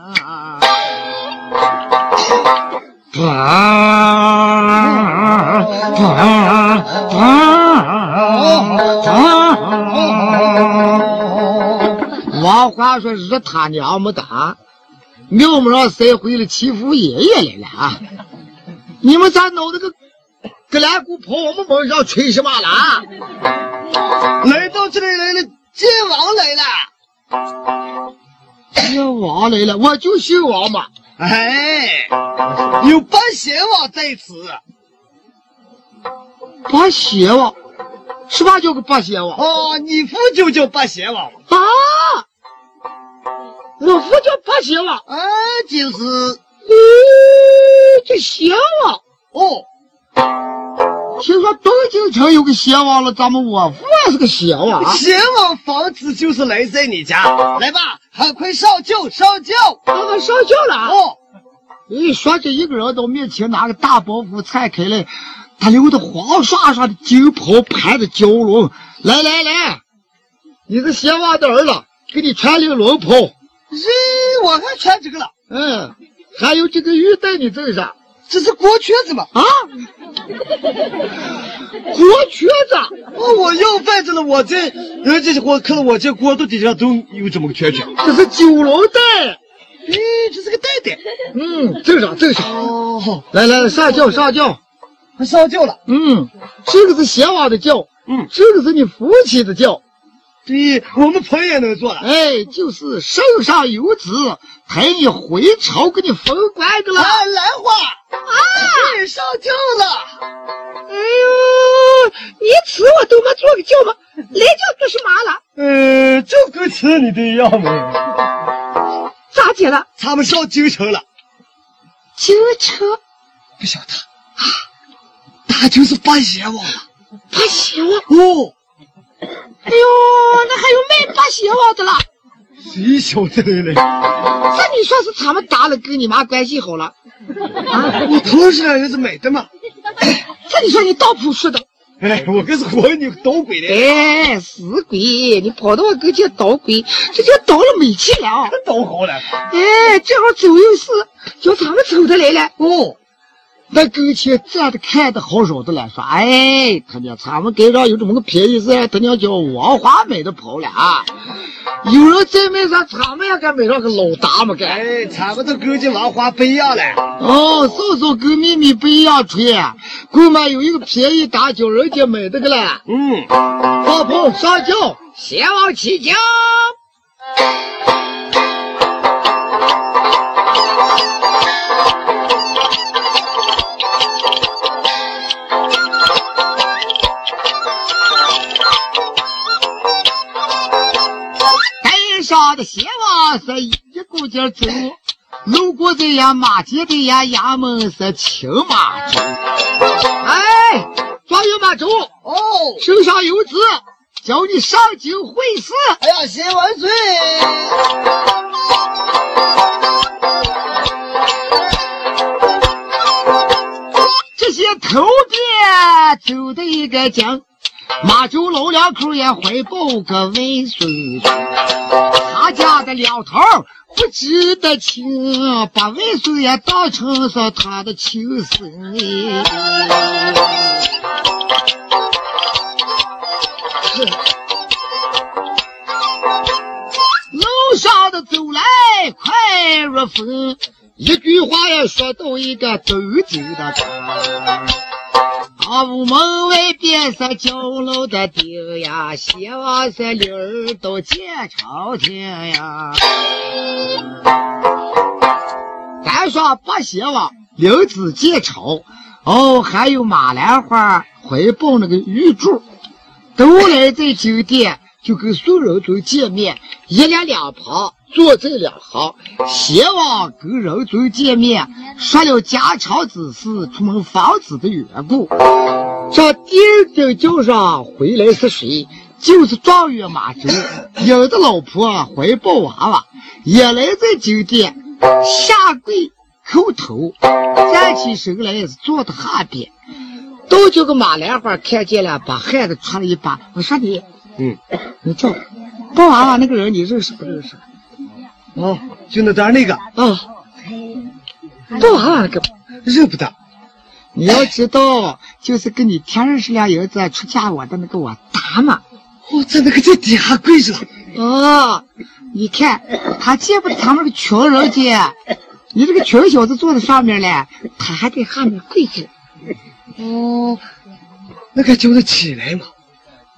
王华说：“日他娘没打，庙门上塞回了欺负爷爷来了啊！你们咋弄那个格兰鼓跑我们门上吹什么了？来到这里来了，晋王来了。这王来了，我就姓王嘛。哎，有八贤王在此。八贤王，什么叫个八贤王？哦，你父就叫八贤王。啊！我父叫八贤王，啊，就是嗯，叫贤王。哦，听说东京城有个邪王了，咱们我父也是个邪王啊！贤王房子就是来在你家。来吧，还快上轿上轿。刚刚上轿了啊！哦，一说着，一个人到面前拿个大包袱拆开来，他留的黄刷刷的金袍盘着蛟龙。来来来，你是邪王的儿子，给你穿领龙袍。咦，我还穿这个了，嗯，还有这个玉带你赠上这是国瘸子嘛？啊，国瘸子。哦，我要饭着了，我这人家我看到我这锅肚底下都有这么个圈圈。这是九龙带，咦，这是个袋袋。嗯，正常正常。哦，来来来，上轿上轿。还上轿了。嗯，这个是贤王的轿，嗯，这个是你父亲的轿。对，我们朋友也能做了。哎，就是圣上有旨，派你回朝给你封官的了。啊，兰花啊，你上轿了。哎呦，你吃我都没做个轿吗？来轿做什么了？呃，就跟吃你的一样嘛。咋的了？他们上京城了，京城不晓得啊，他就是八贤王了。八邪王？哦，哎呦，那还有卖八仙王的了？谁晓得嘞？这你说是他们打了跟你妈关系好了？啊，我同事两人是买的嘛。这你说你倒扑似的？哎，我可是活你捣鬼的，哎，死鬼！你跑到我跟前捣鬼，这就捣了没气了。捣好了。哎，正好走又是，叫他们走的来了。哦，那跟前站着看的好少的了，说：“哎，他娘，咱们街上有这么个便宜事，他娘叫王华买的跑了啊！有人再买上，咱们也敢买上个老大嘛该。哎，咱们都跟着王华不一样了。哦，嫂嫂跟妹妹不一样吹，贵嘛有一个便宜大叫人家买的个了。嗯，放炮上轿，先王起轿。的鞋袜是一股劲儿走，路过这呀马街的呀衙门是青马走。哎，状元马周，哦，手上有旨，叫你上京会试。哎呀，谢万岁！这些头边走的一个将，马周老两口也怀抱个万岁。他家的两头不知得亲，把外孙也当成是他的亲生。子走来快如风，一句话也说到一个走走的长。啊，屋门外边是叫老的顶呀，希望是铃儿都见朝廷呀。咱说不希望领子见朝，哦，还有马兰花回报那个玉柱，都来这酒店就跟宋仁宗见面，一列两旁坐在两行，希望跟仁宗见面，说了家常之事，出门房子的缘故。这第二天早上回来是谁？就是状元马哲，有的老婆怀抱娃娃，也来在酒店下跪叩头，站起身来是坐在下边。都叫个马兰花看见了，把汗子擦了一把。我说你，嗯，你叫抱娃娃那个人，你认识不认识？哦，就那单那个，啊，抱娃娃那个。认不得。你要知道，就是跟你天认识俩儿子出嫁我的那个我大嘛。哦，在那个在底下跪着。哦，你看他见不得他们个穷人家，你这个穷小子坐在上面嘞，他还在下面跪着。哦，那该叫他起来嘛。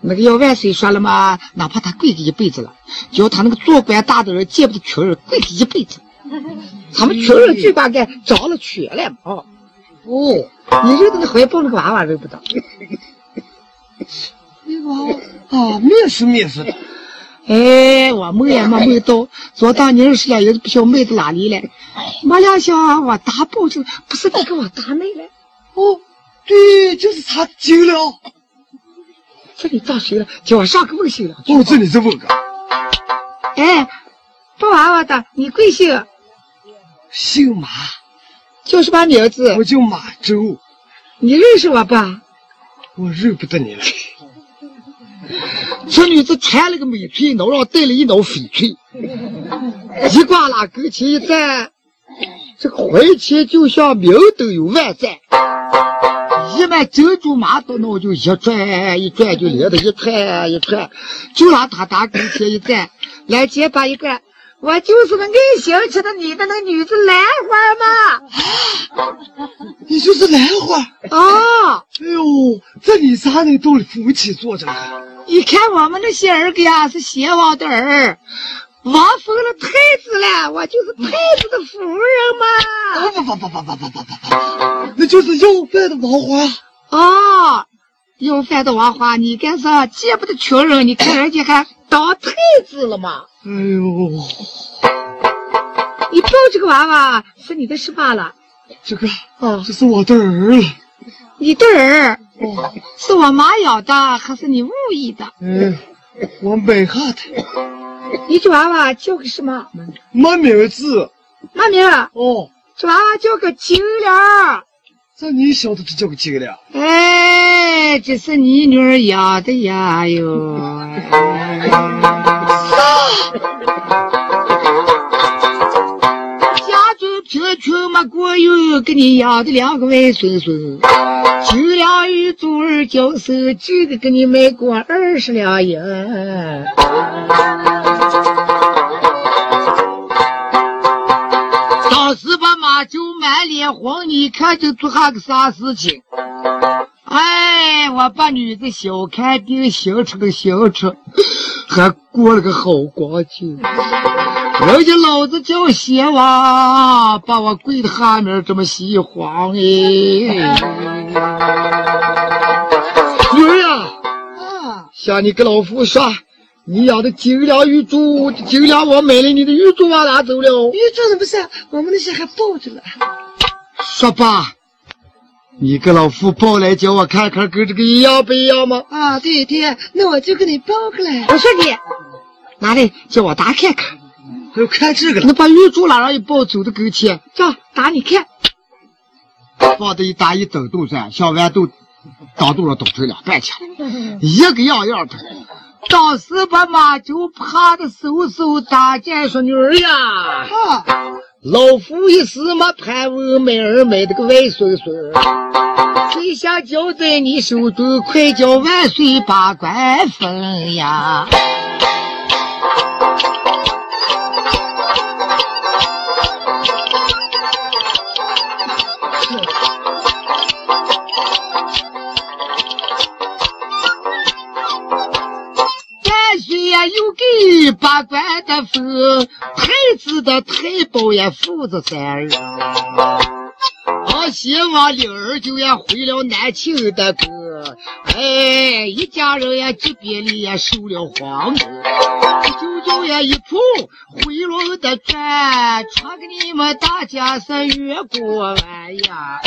那个要万岁说了嘛，哪怕他跪着一辈子了，叫他那个做官大的人见不得穷人，跪着一辈子。他们穷人最把该着了瘸了嘛。哦，哦，你认得那怀抱那个娃娃认不得？那个啊，面试面试的。哎，我梦也没梦到，昨当年是俩人不晓得卖到哪里了，没两想我大宝就，不是你给我大妹了。哦，对，就是他丢了。这里找谁了？叫我上个问姓了。哦，这里是问个哎，抱娃娃的，你贵姓？姓马，叫什么名字我？叫马周，你认识我吧？我认不得你了。这女子穿了个美翠脑，上戴了一脑翡翠，一挂拉跟前一站，这个怀前就像明灯有万盏。一买珍珠马刀，那就一转一转就连着一串一串，就让他打跟前一站，来结巴一个，我就是那爱兴起的你的那女子兰花嘛你就是兰花。嘛。啊，哎呦，这你仨人都是夫妻做着呢。你看我们那些儿个呀，是邪王的儿，王封了太子了，我就是太子的夫人嘛。不不不不不不不不不，那就是要饭的王花。哦，要饭的王花，你干啥见不得穷人？你看人家还当太子了嘛？哎呦，你抱这个娃娃是你的是罢了，这个啊，这是我的儿了。你的儿哦，是我妈养的还是你故意的？嗯，我买下的，你这娃娃叫个什么？没名字。没名，哦，这娃娃叫个金莲。这你晓得这叫个金莲？哎，这是你女儿养的呀哟。家中贫穷没过有，给你养的两个外孙孙，九两玉珠儿交手，这个给你买过二十两银。时把马周满脸红，你看就做下个啥事情？哎，我把女子小看定，行出个行出，还过了个好光景。人家老子叫邪王，把我跪在下面这么喜欢哎。女儿呀，啊，向你给老夫说，你养的金两玉珠，金两我买了你的玉珠往哪走了。玉珠怎么是？我们那些还抱着呢。说吧，你跟老夫抱来叫我看看，跟这个一样不一样吗？啊，对对，那我就给你抱过来。我说你，拿来叫我打看看。还要看这个了。那把玉珠拿上一抱，走到跟前，这打你看。放的一打一抖动噻，小豌豆当肚上抖成两半去了，一个样样的。当时把马周怕的嗖嗖大叫说：“女儿呀！”啊，老夫一时没盼望买儿买的个外孙孙，谁想交在你手中，快叫万岁把官封呀！又给八关的封，太子的太保也父子三人。希望灵儿就也回了南庆的哥，哎，一家人也这边里也受了皇恩，舅舅也一出回龙的转，传给你们大家是越过完呀。